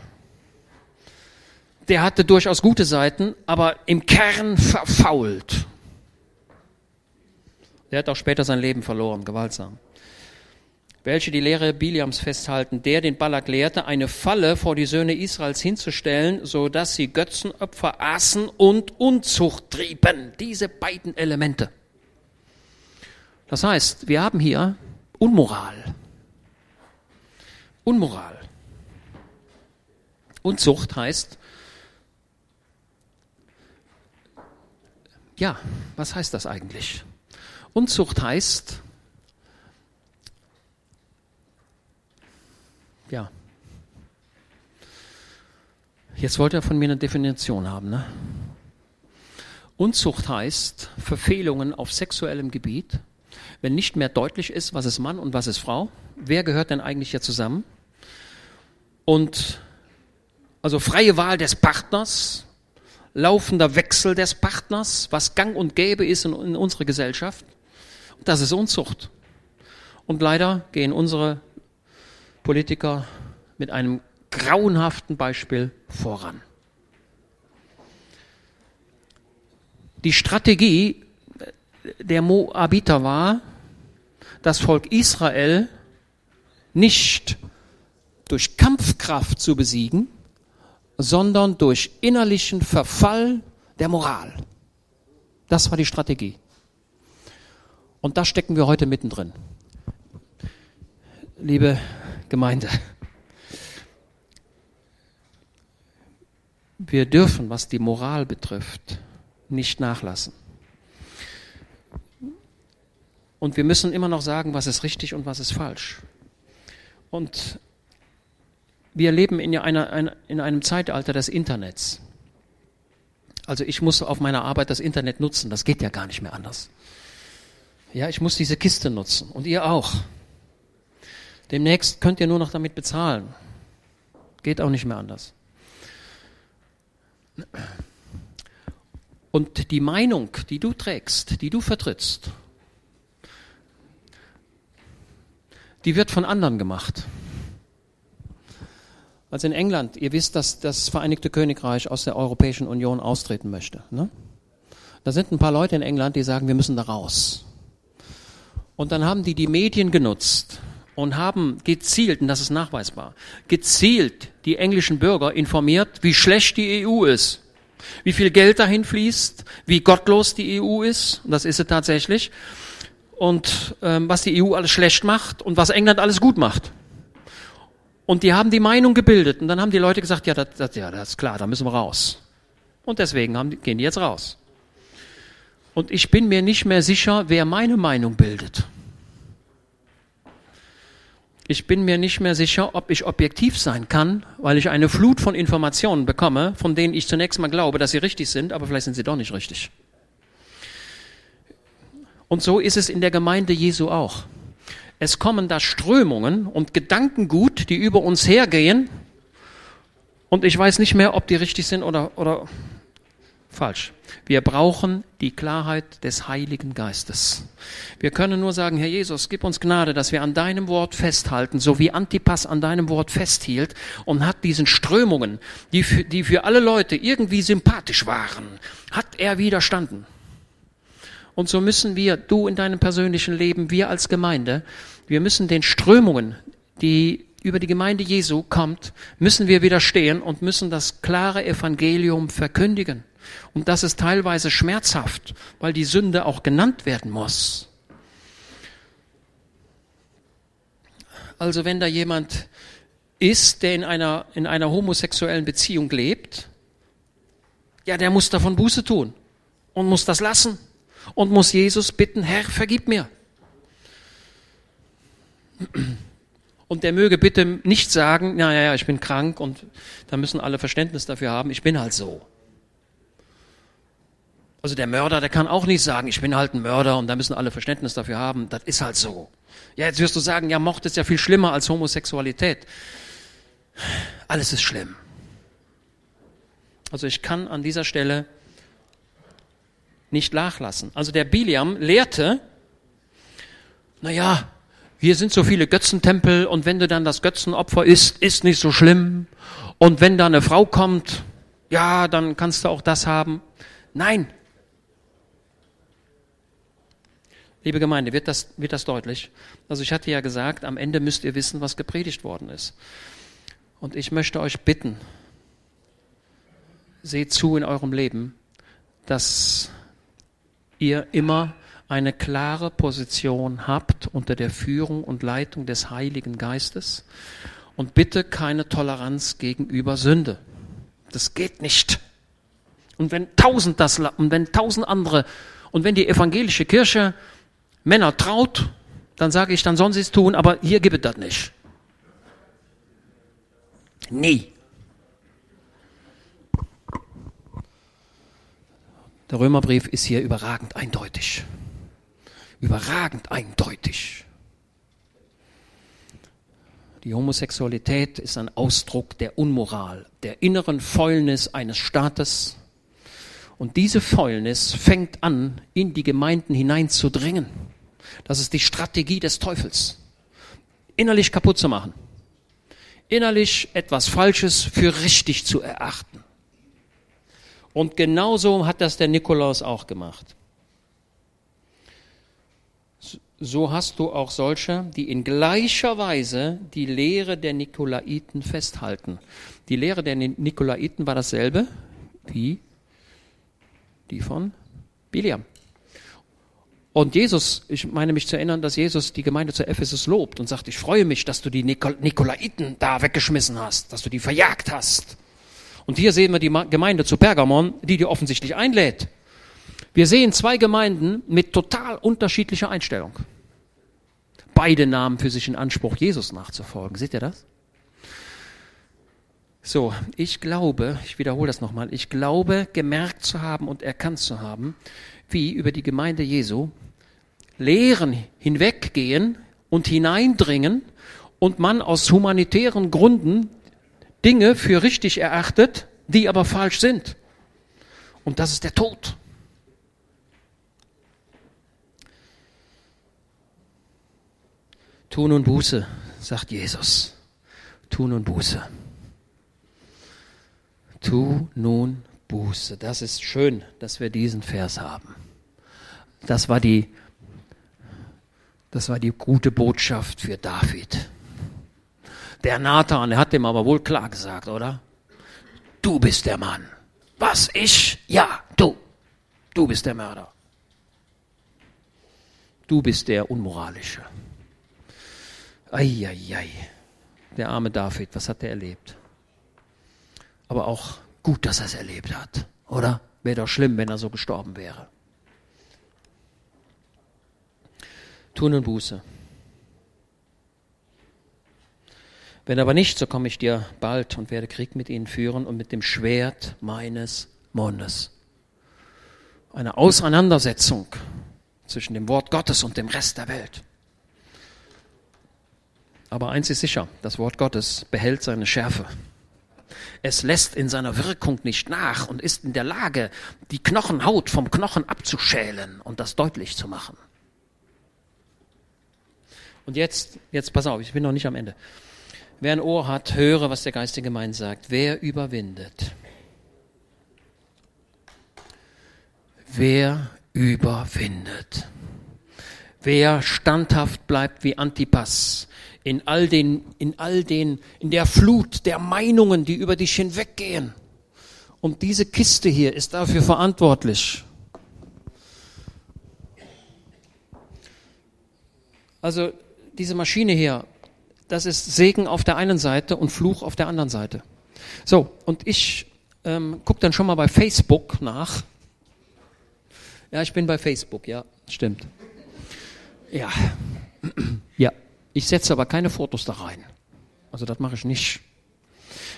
Der hatte durchaus gute Seiten, aber im Kern verfault. Der hat auch später sein Leben verloren, gewaltsam. Welche die Lehre Biliams festhalten, der den Balak lehrte, eine Falle vor die Söhne Israels hinzustellen, so dass sie Götzenopfer aßen und Unzucht trieben. Diese beiden Elemente. Das heißt, wir haben hier Unmoral. Unmoral. Unzucht heißt, ja, was heißt das eigentlich? Unzucht heißt, ja, jetzt wollt ihr von mir eine Definition haben, ne? Unzucht heißt Verfehlungen auf sexuellem Gebiet, wenn nicht mehr deutlich ist, was ist Mann und was ist Frau. Wer gehört denn eigentlich hier zusammen? Und also freie Wahl des Partners, laufender Wechsel des Partners, was gang und gäbe ist in, in unserer Gesellschaft. Das ist Unzucht. Und leider gehen unsere Politiker mit einem grauenhaften Beispiel voran. Die Strategie der Moabiter war, das Volk Israel nicht durch Kampfkraft zu besiegen, sondern durch innerlichen Verfall der Moral. Das war die Strategie. Und da stecken wir heute mittendrin. Liebe Gemeinde, wir dürfen, was die Moral betrifft, nicht nachlassen. Und wir müssen immer noch sagen, was ist richtig und was ist falsch. Und wir leben in, einer, in einem Zeitalter des Internets. Also ich muss auf meiner Arbeit das Internet nutzen, das geht ja gar nicht mehr anders. Ja, ich muss diese Kiste nutzen und ihr auch. Demnächst könnt ihr nur noch damit bezahlen. Geht auch nicht mehr anders. Und die Meinung, die du trägst, die du vertrittst, die wird von anderen gemacht. Also in England, ihr wisst, dass das Vereinigte Königreich aus der Europäischen Union austreten möchte. Ne? Da sind ein paar Leute in England, die sagen, wir müssen da raus. Und dann haben die die Medien genutzt und haben gezielt, und das ist nachweisbar, gezielt die englischen Bürger informiert, wie schlecht die EU ist, wie viel Geld dahin fließt, wie gottlos die EU ist, und das ist sie tatsächlich, und ähm, was die EU alles schlecht macht und was England alles gut macht. Und die haben die Meinung gebildet und dann haben die Leute gesagt, ja, das, das, ja, das ist klar, da müssen wir raus. Und deswegen haben, gehen die jetzt raus. Und ich bin mir nicht mehr sicher, wer meine Meinung bildet. Ich bin mir nicht mehr sicher, ob ich objektiv sein kann, weil ich eine Flut von Informationen bekomme, von denen ich zunächst mal glaube, dass sie richtig sind, aber vielleicht sind sie doch nicht richtig. Und so ist es in der Gemeinde Jesu auch. Es kommen da Strömungen und Gedankengut, die über uns hergehen. Und ich weiß nicht mehr, ob die richtig sind oder, oder falsch. Wir brauchen die Klarheit des Heiligen Geistes. Wir können nur sagen, Herr Jesus, gib uns Gnade, dass wir an deinem Wort festhalten, so wie Antipas an deinem Wort festhielt und hat diesen Strömungen, die für, die für alle Leute irgendwie sympathisch waren, hat er widerstanden. Und so müssen wir, du in deinem persönlichen Leben, wir als Gemeinde, wir müssen den Strömungen, die über die Gemeinde Jesu kommt, müssen wir widerstehen und müssen das klare Evangelium verkündigen. Und das ist teilweise schmerzhaft, weil die Sünde auch genannt werden muss. Also wenn da jemand ist, der in einer, in einer homosexuellen Beziehung lebt, ja, der muss davon Buße tun und muss das lassen und muss Jesus bitten, Herr, vergib mir. Und der möge bitte nicht sagen, ja, ja, ja, ich bin krank und da müssen alle Verständnis dafür haben, ich bin halt so. Also der Mörder, der kann auch nicht sagen, ich bin halt ein Mörder und da müssen alle Verständnis dafür haben, das ist halt so. Ja, jetzt wirst du sagen, ja, Mord ist ja viel schlimmer als Homosexualität. Alles ist schlimm. Also ich kann an dieser Stelle nicht nachlassen. Also der Biliam lehrte, naja, hier sind so viele Götzentempel und wenn du dann das Götzenopfer isst, ist nicht so schlimm. Und wenn da eine Frau kommt, ja, dann kannst du auch das haben. Nein. Liebe Gemeinde, wird das, wird das deutlich? Also ich hatte ja gesagt, am Ende müsst ihr wissen, was gepredigt worden ist. Und ich möchte euch bitten, seht zu in eurem Leben, dass ihr immer eine klare Position habt unter der Führung und Leitung des Heiligen Geistes und bitte keine Toleranz gegenüber Sünde. Das geht nicht. Und wenn tausend das, und wenn tausend andere, und wenn die evangelische Kirche Männer traut, dann sage ich, dann sollen sie es tun, aber hier gibt es das nicht. Nie. Der Römerbrief ist hier überragend eindeutig. Überragend eindeutig. Die Homosexualität ist ein Ausdruck der Unmoral, der inneren Fäulnis eines Staates. Und diese Fäulnis fängt an, in die Gemeinden hineinzudringen. Das ist die Strategie des Teufels. Innerlich kaputt zu machen. Innerlich etwas Falsches für richtig zu erachten. Und genauso hat das der Nikolaus auch gemacht. So hast du auch solche, die in gleicher Weise die Lehre der Nikolaiten festhalten. Die Lehre der Nikolaiten war dasselbe wie die von Biliam. Und Jesus, ich meine mich zu erinnern, dass Jesus die Gemeinde zu Ephesus lobt und sagt, ich freue mich, dass du die Nikolaiten da weggeschmissen hast, dass du die verjagt hast. Und hier sehen wir die Gemeinde zu Pergamon, die dir offensichtlich einlädt. Wir sehen zwei Gemeinden mit total unterschiedlicher Einstellung. Beide nahmen für sich in Anspruch, Jesus nachzufolgen. Seht ihr das? So, ich glaube, ich wiederhole das nochmal, ich glaube, gemerkt zu haben und erkannt zu haben, wie über die Gemeinde Jesu Lehren hinweggehen und hineindringen und man aus humanitären Gründen Dinge für richtig erachtet, die aber falsch sind. Und das ist der Tod. Tun und Buße, sagt Jesus. Tun und Buße. Tu nun Buße. Das ist schön, dass wir diesen Vers haben. Das war die, das war die gute Botschaft für David. Der Nathan, der hat dem aber wohl klar gesagt, oder? Du bist der Mann. Was, ich? Ja, du. Du bist der Mörder. Du bist der Unmoralische. Eieiei. Der arme David, was hat er erlebt? Aber auch gut, dass er es erlebt hat, oder? Wäre doch schlimm, wenn er so gestorben wäre. Tun und Buße. Wenn aber nicht, so komme ich dir bald und werde Krieg mit ihnen führen und mit dem Schwert meines Mundes. Eine Auseinandersetzung zwischen dem Wort Gottes und dem Rest der Welt. Aber eins ist sicher, das Wort Gottes behält seine Schärfe. Es lässt in seiner Wirkung nicht nach und ist in der Lage, die Knochenhaut vom Knochen abzuschälen und das deutlich zu machen. Und jetzt, jetzt pass auf, ich bin noch nicht am Ende. Wer ein Ohr hat, höre, was der Geist der Gemeinde sagt. Wer überwindet? Wer überwindet? Wer standhaft bleibt wie Antipas in all den, in all den, in der Flut der Meinungen, die über dich hinweggehen. Und diese Kiste hier ist dafür verantwortlich. Also diese Maschine hier das ist Segen auf der einen Seite und Fluch auf der anderen Seite. So, und ich ähm, gucke dann schon mal bei Facebook nach. Ja, ich bin bei Facebook, ja, stimmt. Ja, [CLEARS THROAT] ja, ich setze aber keine Fotos da rein. Also das mache ich nicht.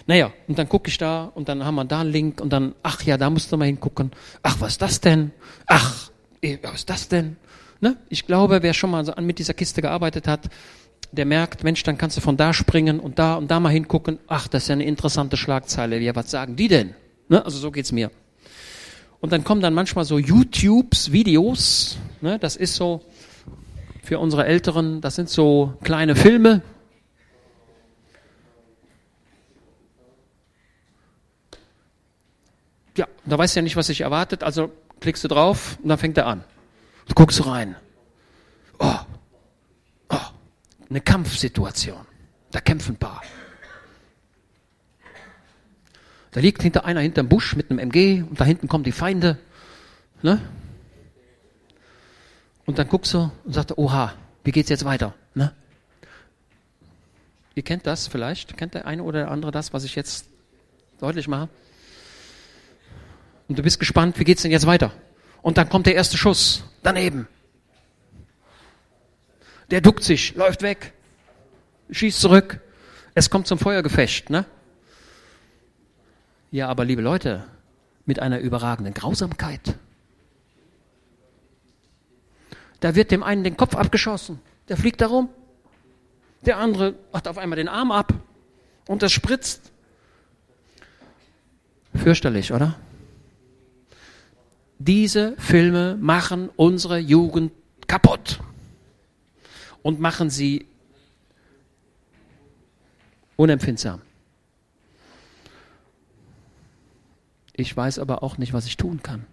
Naja, und dann gucke ich da und dann haben wir da einen Link und dann, ach ja, da musst du mal hingucken. Ach, was ist das denn? Ach, eh, was ist das denn? Ne? Ich glaube, wer schon mal mit dieser Kiste gearbeitet hat, der merkt, Mensch, dann kannst du von da springen und da und da mal hingucken. Ach, das ist ja eine interessante Schlagzeile. Ja, was sagen die denn? Ne? Also so geht's mir. Und dann kommen dann manchmal so YouTubes, Videos. Ne? Das ist so für unsere Älteren, das sind so kleine Filme. Ja, da weißt du ja nicht, was sich erwartet, also klickst du drauf und dann fängt er an. Du guckst rein. Oh, oh, eine Kampfsituation. Da kämpfen ein paar. Da liegt hinter einer hinterm Busch mit einem MG und da hinten kommen die Feinde. Ne? Und dann guckst du und sagst, oha, wie geht's jetzt weiter? Ne? Ihr kennt das vielleicht? Kennt der eine oder der andere das, was ich jetzt deutlich mache? Und du bist gespannt, wie geht's denn jetzt weiter? Und dann kommt der erste Schuss daneben. Der duckt sich, läuft weg, schießt zurück. Es kommt zum Feuergefecht, ne? Ja, aber liebe Leute, mit einer überragenden Grausamkeit. Da wird dem einen den Kopf abgeschossen, der fliegt da rum. Der andere macht auf einmal den Arm ab und das spritzt. Fürchterlich, oder? Diese Filme machen unsere Jugend kaputt und machen sie unempfindsam. Ich weiß aber auch nicht, was ich tun kann.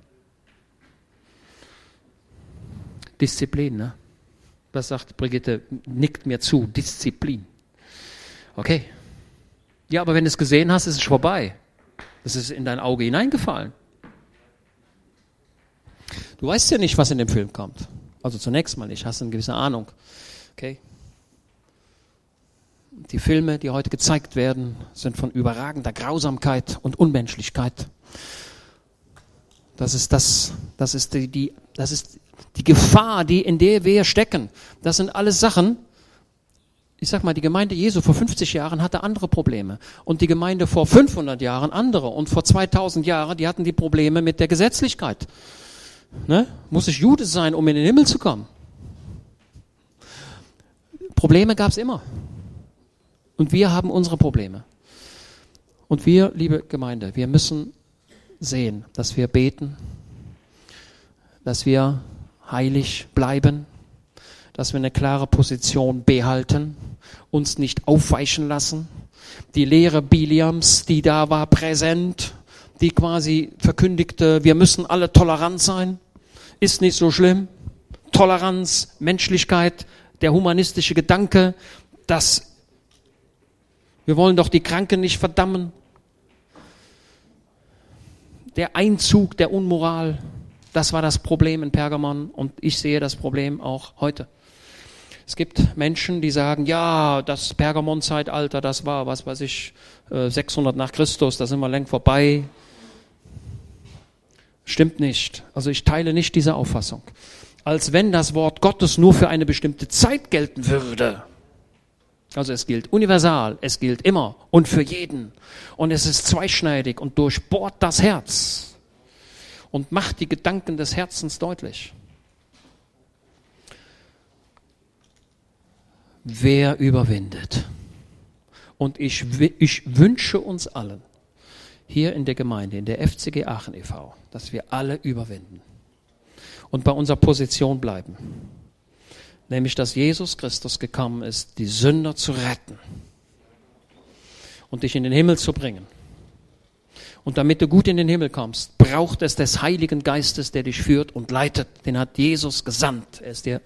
Disziplin, ne? Was sagt Brigitte? Nickt mir zu. Disziplin. Okay. Ja, aber wenn du es gesehen hast, ist es vorbei. Es ist in dein Auge hineingefallen. Du weißt ja nicht, was in dem Film kommt. Also zunächst mal nicht, hast eine gewisse Ahnung. Okay? Die Filme, die heute gezeigt werden, sind von überragender Grausamkeit und Unmenschlichkeit. Das ist das, das ist die, die, das ist die Gefahr, die, in der wir stecken. Das sind alles Sachen, ich sag mal, die Gemeinde Jesu vor 50 Jahren hatte andere Probleme und die Gemeinde vor 500 Jahren andere und vor 2000 Jahren, die hatten die Probleme mit der Gesetzlichkeit. Ne? Muss ich Jude sein, um in den Himmel zu kommen? Probleme gab es immer. Und wir haben unsere Probleme. Und wir, liebe Gemeinde, wir müssen sehen, dass wir beten, dass wir heilig bleiben, dass wir eine klare Position behalten, uns nicht aufweichen lassen. Die Lehre Biliams, die da war, präsent, die quasi verkündigte, wir müssen alle tolerant sein, ist nicht so schlimm. Toleranz, Menschlichkeit, der humanistische Gedanke, dass wir wollen doch die Kranken nicht verdammen. Der Einzug der Unmoral, das war das Problem in Pergamon und ich sehe das Problem auch heute. Es gibt Menschen, die sagen, ja, das Pergamon-Zeitalter, das war, was weiß ich, 600 äh, nach Christus, da sind wir längst vorbei. Stimmt nicht. Also ich teile nicht diese Auffassung. Als wenn das Wort Gottes nur für eine bestimmte Zeit gelten würde. Also es gilt universal, es gilt immer und für jeden. Und es ist zweischneidig und durchbohrt das Herz und macht die Gedanken des Herzens deutlich. Wer überwindet? Und ich, ich wünsche uns allen, hier in der Gemeinde, in der FCG Aachen e.V., dass wir alle überwinden und bei unserer Position bleiben. Nämlich, dass Jesus Christus gekommen ist, die Sünder zu retten und dich in den Himmel zu bringen. Und damit du gut in den Himmel kommst, braucht es des Heiligen Geistes, der dich führt und leitet. Den hat Jesus gesandt. Er ist, der,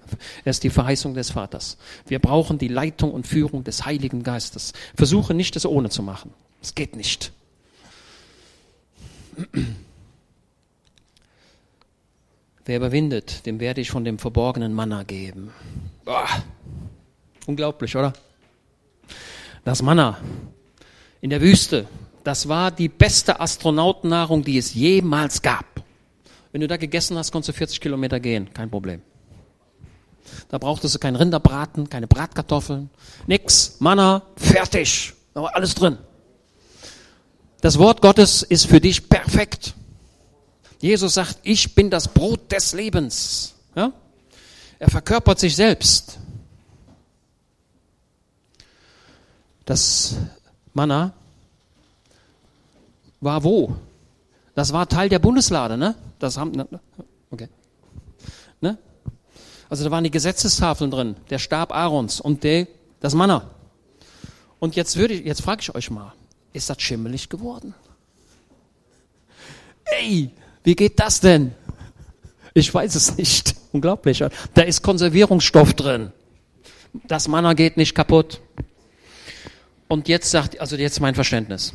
er ist die Verheißung des Vaters. Wir brauchen die Leitung und Führung des Heiligen Geistes. Versuche nicht, es ohne zu machen. Es geht nicht. Wer überwindet, dem werde ich von dem verborgenen Manna geben. Boah. Unglaublich, oder? Das Manna in der Wüste, das war die beste Astronautennahrung, die es jemals gab. Wenn du da gegessen hast, konntest du 40 Kilometer gehen, kein Problem. Da brauchtest du kein Rinderbraten, keine Bratkartoffeln, nix, Manna, fertig, da war alles drin. Das Wort Gottes ist für dich perfekt. Jesus sagt, ich bin das Brot des Lebens. Ja? Er verkörpert sich selbst. Das Manna war wo? Das war Teil der Bundeslade, ne? Das haben, ne? okay. Ne? Also da waren die Gesetzestafeln drin, der Stab Aarons und der, das Manna. Und jetzt würde ich, jetzt frage ich euch mal, ist das schimmelig geworden? Ey, wie geht das denn? Ich weiß es nicht. [LAUGHS] Unglaublich. Da ist Konservierungsstoff drin. Das Manna geht nicht kaputt. Und jetzt sagt, also jetzt mein Verständnis.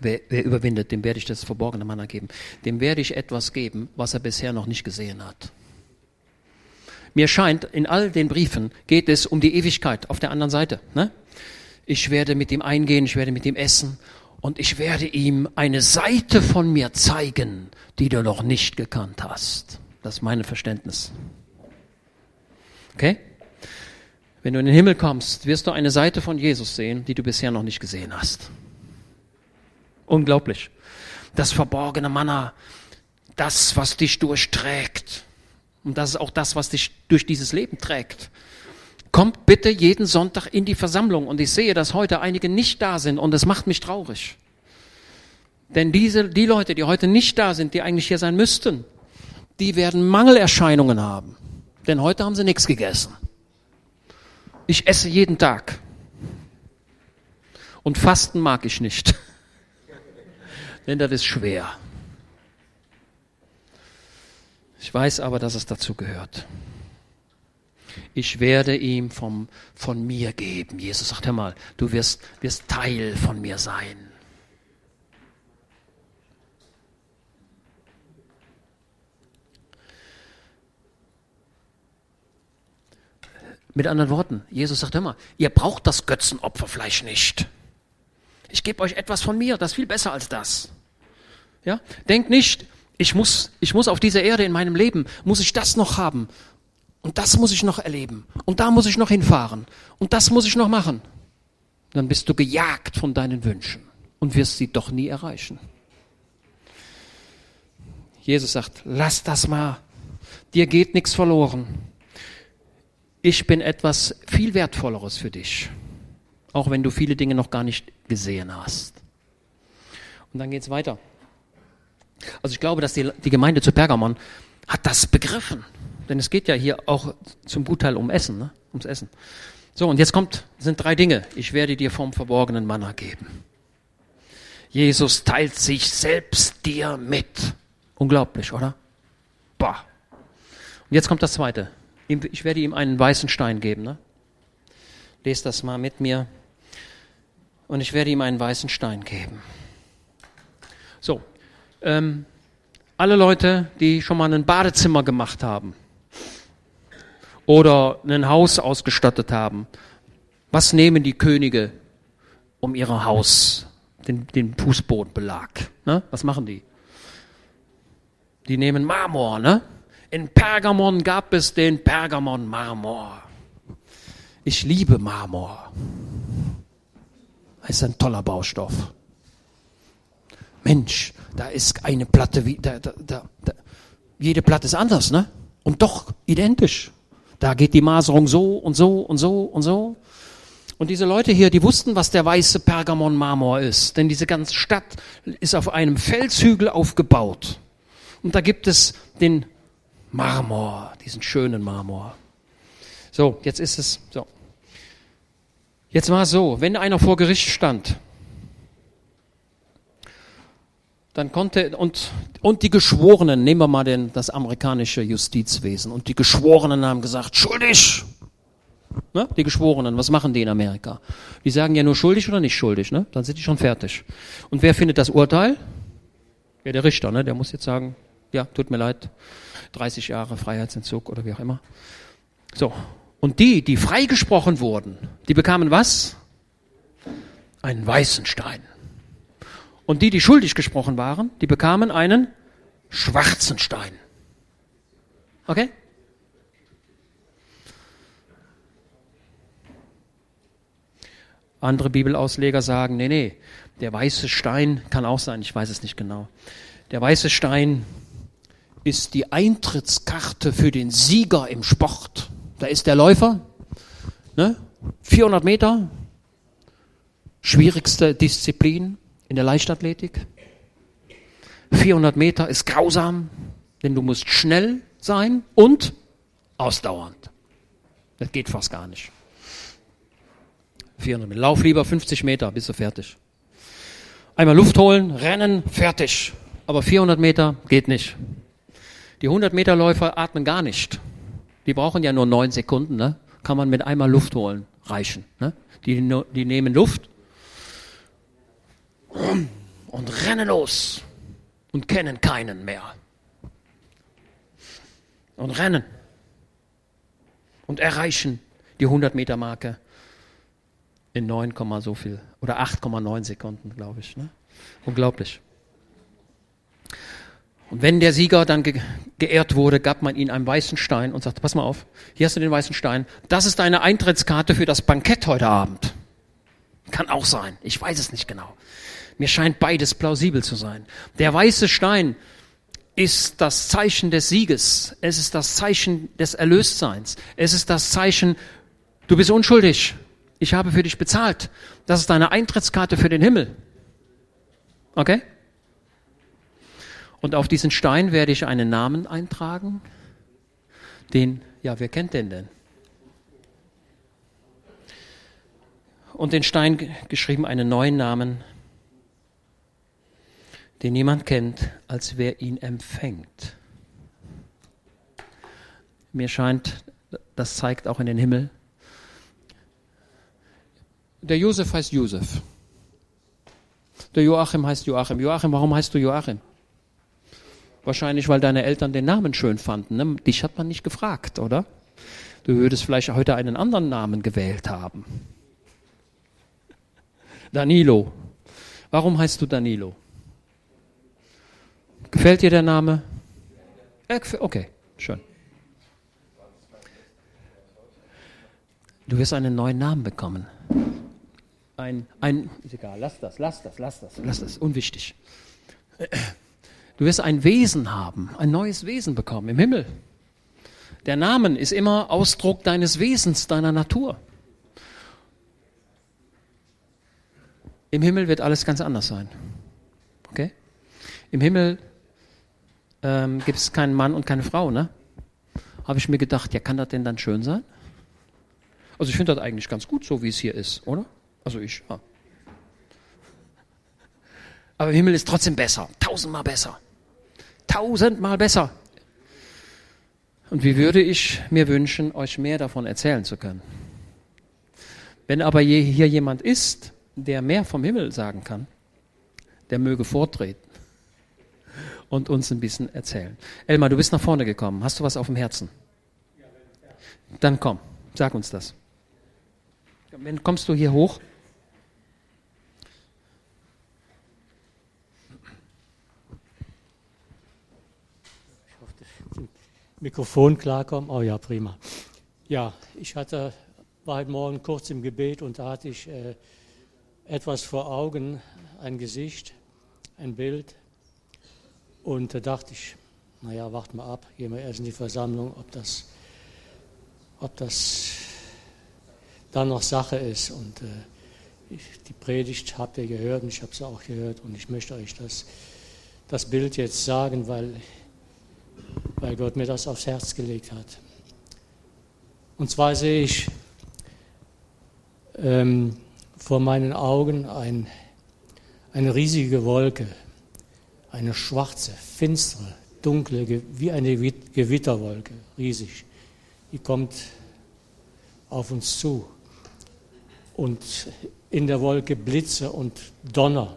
Wer, wer überwindet, dem werde ich das verborgene Manna geben. Dem werde ich etwas geben, was er bisher noch nicht gesehen hat. Mir scheint, in all den Briefen geht es um die Ewigkeit auf der anderen Seite. Ne? Ich werde mit ihm eingehen, ich werde mit ihm essen und ich werde ihm eine Seite von mir zeigen, die du noch nicht gekannt hast. Das ist mein Verständnis. Okay? Wenn du in den Himmel kommst, wirst du eine Seite von Jesus sehen, die du bisher noch nicht gesehen hast. Unglaublich. Das verborgene Manna, das, was dich durchträgt. Und das ist auch das, was dich durch dieses Leben trägt. Kommt bitte jeden Sonntag in die Versammlung. Und ich sehe, dass heute einige nicht da sind und es macht mich traurig. Denn diese, die Leute, die heute nicht da sind, die eigentlich hier sein müssten, die werden Mangelerscheinungen haben. Denn heute haben sie nichts gegessen. Ich esse jeden Tag. Und Fasten mag ich nicht. [LAUGHS] Denn das ist schwer. Ich weiß aber, dass es dazu gehört. Ich werde ihm vom, von mir geben. Jesus sagt, hör mal, du wirst, wirst Teil von mir sein. Mit anderen Worten, Jesus sagt immer, ihr braucht das Götzenopferfleisch nicht. Ich gebe euch etwas von mir, das ist viel besser als das. Ja? Denkt nicht, ich muss, ich muss auf dieser Erde in meinem Leben, muss ich das noch haben. Und das muss ich noch erleben. Und da muss ich noch hinfahren. Und das muss ich noch machen. Dann bist du gejagt von deinen Wünschen und wirst sie doch nie erreichen. Jesus sagt, lass das mal. Dir geht nichts verloren ich bin etwas viel Wertvolleres für dich, auch wenn du viele Dinge noch gar nicht gesehen hast. Und dann geht es weiter. Also ich glaube, dass die, die Gemeinde zu Pergamon hat das begriffen. Denn es geht ja hier auch zum Gutteil um Essen, ne? ums Essen. So, und jetzt kommt, sind drei Dinge. Ich werde dir vom verborgenen Manna geben. Jesus teilt sich selbst dir mit. Unglaublich, oder? Bah. Und jetzt kommt das zweite. Ich werde ihm einen weißen Stein geben. Ne? Lest das mal mit mir. Und ich werde ihm einen weißen Stein geben. So, ähm, alle Leute, die schon mal ein Badezimmer gemacht haben oder ein Haus ausgestattet haben, was nehmen die Könige um ihr Haus, den, den Fußbodenbelag? Ne? Was machen die? Die nehmen Marmor, ne? In Pergamon gab es den Pergamon-Marmor. Ich liebe Marmor. Das ist ein toller Baustoff. Mensch, da ist eine Platte wie, da, da, da, jede Platte ist anders, ne? Und doch identisch. Da geht die Maserung so und so und so und so. Und diese Leute hier, die wussten, was der weiße Pergamon-Marmor ist. Denn diese ganze Stadt ist auf einem Felshügel aufgebaut. Und da gibt es den Marmor, diesen schönen Marmor. So, jetzt ist es so. Jetzt war es so, wenn einer vor Gericht stand, dann konnte, und, und die Geschworenen, nehmen wir mal den, das amerikanische Justizwesen, und die Geschworenen haben gesagt, schuldig. Ne? Die Geschworenen, was machen die in Amerika? Die sagen ja nur schuldig oder nicht schuldig, ne? dann sind die schon fertig. Und wer findet das Urteil? Ja, der Richter, ne? der muss jetzt sagen, ja, tut mir leid, 30 Jahre Freiheitsentzug oder wie auch immer. So. Und die, die freigesprochen wurden, die bekamen was? Einen weißen Stein. Und die, die schuldig gesprochen waren, die bekamen einen schwarzen Stein. Okay? Andere Bibelausleger sagen, nee, nee, der weiße Stein kann auch sein, ich weiß es nicht genau. Der weiße Stein ist die Eintrittskarte für den Sieger im Sport. Da ist der Läufer, ne? 400 Meter, schwierigste Disziplin in der Leichtathletik. 400 Meter ist grausam, denn du musst schnell sein und ausdauernd. Das geht fast gar nicht. 400 Meter. Lauf lieber 50 Meter, bist du fertig. Einmal Luft holen, rennen, fertig. Aber 400 Meter geht nicht. Die 100 Meter Läufer atmen gar nicht. Die brauchen ja nur neun Sekunden, ne? Kann man mit einmal Luft holen, reichen. Ne? Die, die nehmen Luft und rennen los und kennen keinen mehr. Und rennen und erreichen die 100 Meter Marke in 9, so viel oder 8,9 Sekunden, glaube ich. Ne? Unglaublich. Und wenn der Sieger dann ge geehrt wurde, gab man ihm einen weißen Stein und sagte, pass mal auf, hier hast du den weißen Stein. Das ist deine Eintrittskarte für das Bankett heute Abend. Kann auch sein. Ich weiß es nicht genau. Mir scheint beides plausibel zu sein. Der weiße Stein ist das Zeichen des Sieges. Es ist das Zeichen des Erlöstseins. Es ist das Zeichen, du bist unschuldig. Ich habe für dich bezahlt. Das ist deine Eintrittskarte für den Himmel. Okay? Und auf diesen Stein werde ich einen Namen eintragen. Den, ja, wer kennt den denn? Und den Stein geschrieben einen neuen Namen, den niemand kennt, als wer ihn empfängt. Mir scheint, das zeigt auch in den Himmel. Der Josef heißt Josef. Der Joachim heißt Joachim. Joachim, warum heißt du Joachim? Wahrscheinlich, weil deine Eltern den Namen schön fanden. Ne? Dich hat man nicht gefragt, oder? Du würdest vielleicht heute einen anderen Namen gewählt haben. Danilo. Warum heißt du Danilo? Gefällt dir der Name? Okay, schön. Du wirst einen neuen Namen bekommen. Ein, ein, ist egal, lass das, lass das, lass das, lass das, unwichtig. Du wirst ein Wesen haben, ein neues Wesen bekommen im Himmel. Der Name ist immer Ausdruck deines Wesens, deiner Natur. Im Himmel wird alles ganz anders sein. Okay? Im Himmel ähm, gibt es keinen Mann und keine Frau, ne? Habe ich mir gedacht, ja, kann das denn dann schön sein? Also ich finde das eigentlich ganz gut, so wie es hier ist, oder? Also ich, ja. Aber im Himmel ist trotzdem besser, tausendmal besser. Tausendmal besser. Und wie würde ich mir wünschen, euch mehr davon erzählen zu können? Wenn aber hier jemand ist, der mehr vom Himmel sagen kann, der möge vortreten und uns ein bisschen erzählen. Elmar, du bist nach vorne gekommen. Hast du was auf dem Herzen? Dann komm, sag uns das. Wenn kommst du hier hoch? Ich hoffe, das Mikrofon klarkommen. Oh ja, prima. Ja, ich hatte, war heute Morgen kurz im Gebet und da hatte ich äh, etwas vor Augen, ein Gesicht, ein Bild. Und da dachte ich, naja, wart mal ab, gehen wir erst in die Versammlung, ob das, ob das dann noch Sache ist. Und äh, ich, die Predigt habt ihr gehört und ich habe sie auch gehört und ich möchte euch das, das Bild jetzt sagen, weil, weil Gott mir das aufs Herz gelegt hat. Und zwar sehe ich ähm, vor meinen Augen ein, eine riesige Wolke eine schwarze, finstere, dunkle, wie eine Gewitterwolke, riesig. Die kommt auf uns zu. Und in der Wolke Blitze und Donner.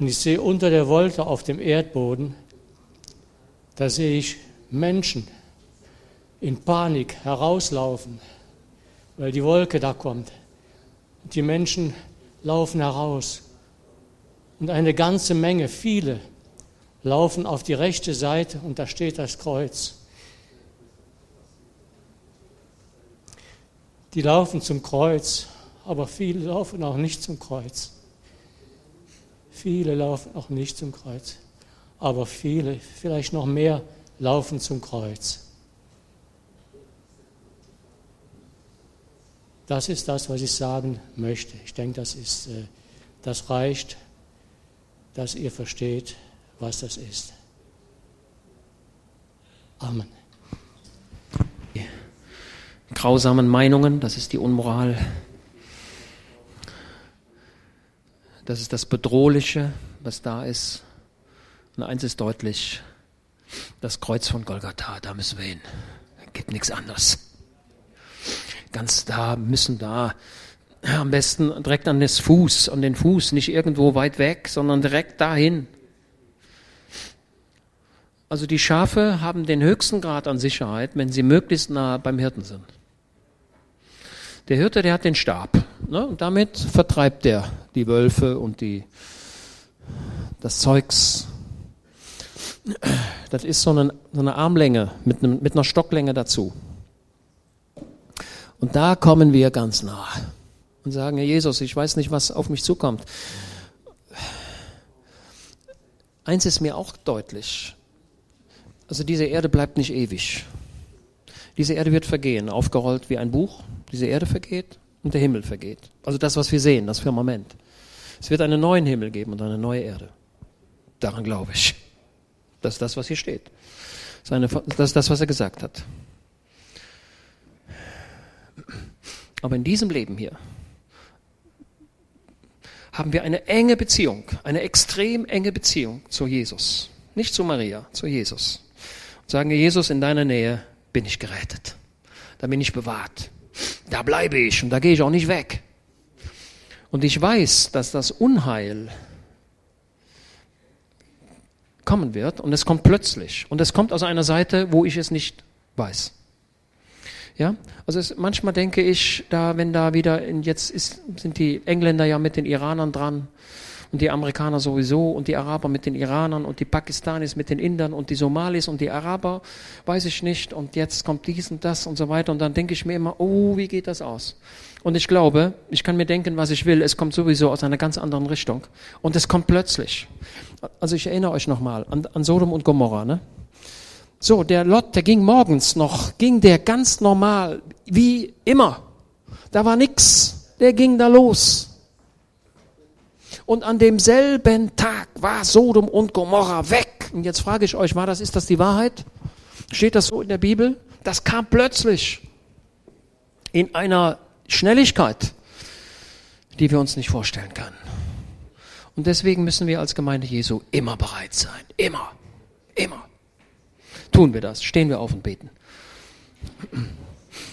Und ich sehe unter der Wolke auf dem Erdboden, da sehe ich Menschen in Panik herauslaufen, weil die Wolke da kommt. Und die Menschen laufen heraus und eine ganze Menge, viele, laufen auf die rechte Seite und da steht das Kreuz. Die laufen zum Kreuz, aber viele laufen auch nicht zum Kreuz. Viele laufen auch nicht zum Kreuz, aber viele, vielleicht noch mehr, laufen zum Kreuz. Das ist das, was ich sagen möchte. Ich denke, das, ist, äh, das reicht dass ihr versteht, was das ist. Amen. Grausamen Meinungen, das ist die Unmoral. Das ist das Bedrohliche, was da ist. Und eins ist deutlich, das Kreuz von Golgatha, da müssen wir hin. Gibt nichts anderes. Ganz da müssen da am besten direkt an das Fuß, an den Fuß, nicht irgendwo weit weg, sondern direkt dahin. Also die Schafe haben den höchsten Grad an Sicherheit, wenn sie möglichst nah beim Hirten sind. Der Hirte, der hat den Stab. Ne? Und damit vertreibt er die Wölfe und die, das Zeugs. Das ist so eine, so eine Armlänge mit, einem, mit einer Stocklänge dazu. Und da kommen wir ganz nah und sagen, Herr Jesus, ich weiß nicht, was auf mich zukommt. Eins ist mir auch deutlich. Also diese Erde bleibt nicht ewig. Diese Erde wird vergehen, aufgerollt wie ein Buch. Diese Erde vergeht und der Himmel vergeht. Also das, was wir sehen, das Firmament. Es wird einen neuen Himmel geben und eine neue Erde. Daran glaube ich. Das ist das, was hier steht. Das ist das, was er gesagt hat. Aber in diesem Leben hier haben wir eine enge Beziehung, eine extrem enge Beziehung zu Jesus. Nicht zu Maria, zu Jesus. Und sagen, Jesus, in deiner Nähe bin ich gerettet. Da bin ich bewahrt. Da bleibe ich und da gehe ich auch nicht weg. Und ich weiß, dass das Unheil kommen wird und es kommt plötzlich und es kommt aus einer Seite, wo ich es nicht weiß. Ja, also es, manchmal denke ich, da wenn da wieder in, jetzt ist, sind die Engländer ja mit den Iranern dran und die Amerikaner sowieso und die Araber mit den Iranern und die Pakistanis mit den Indern und die Somalis und die Araber, weiß ich nicht und jetzt kommt dies und das und so weiter und dann denke ich mir immer, oh, wie geht das aus? Und ich glaube, ich kann mir denken, was ich will, es kommt sowieso aus einer ganz anderen Richtung und es kommt plötzlich. Also ich erinnere euch nochmal an, an Sodom und Gomorra, ne? So, der Lot, der ging morgens noch, ging der ganz normal, wie immer. Da war nix. Der ging da los. Und an demselben Tag war Sodom und Gomorra weg. Und jetzt frage ich euch, war das, ist das die Wahrheit? Steht das so in der Bibel? Das kam plötzlich in einer Schnelligkeit, die wir uns nicht vorstellen können. Und deswegen müssen wir als Gemeinde Jesu immer bereit sein. Immer. Immer tun wir das. Stehen wir auf und beten.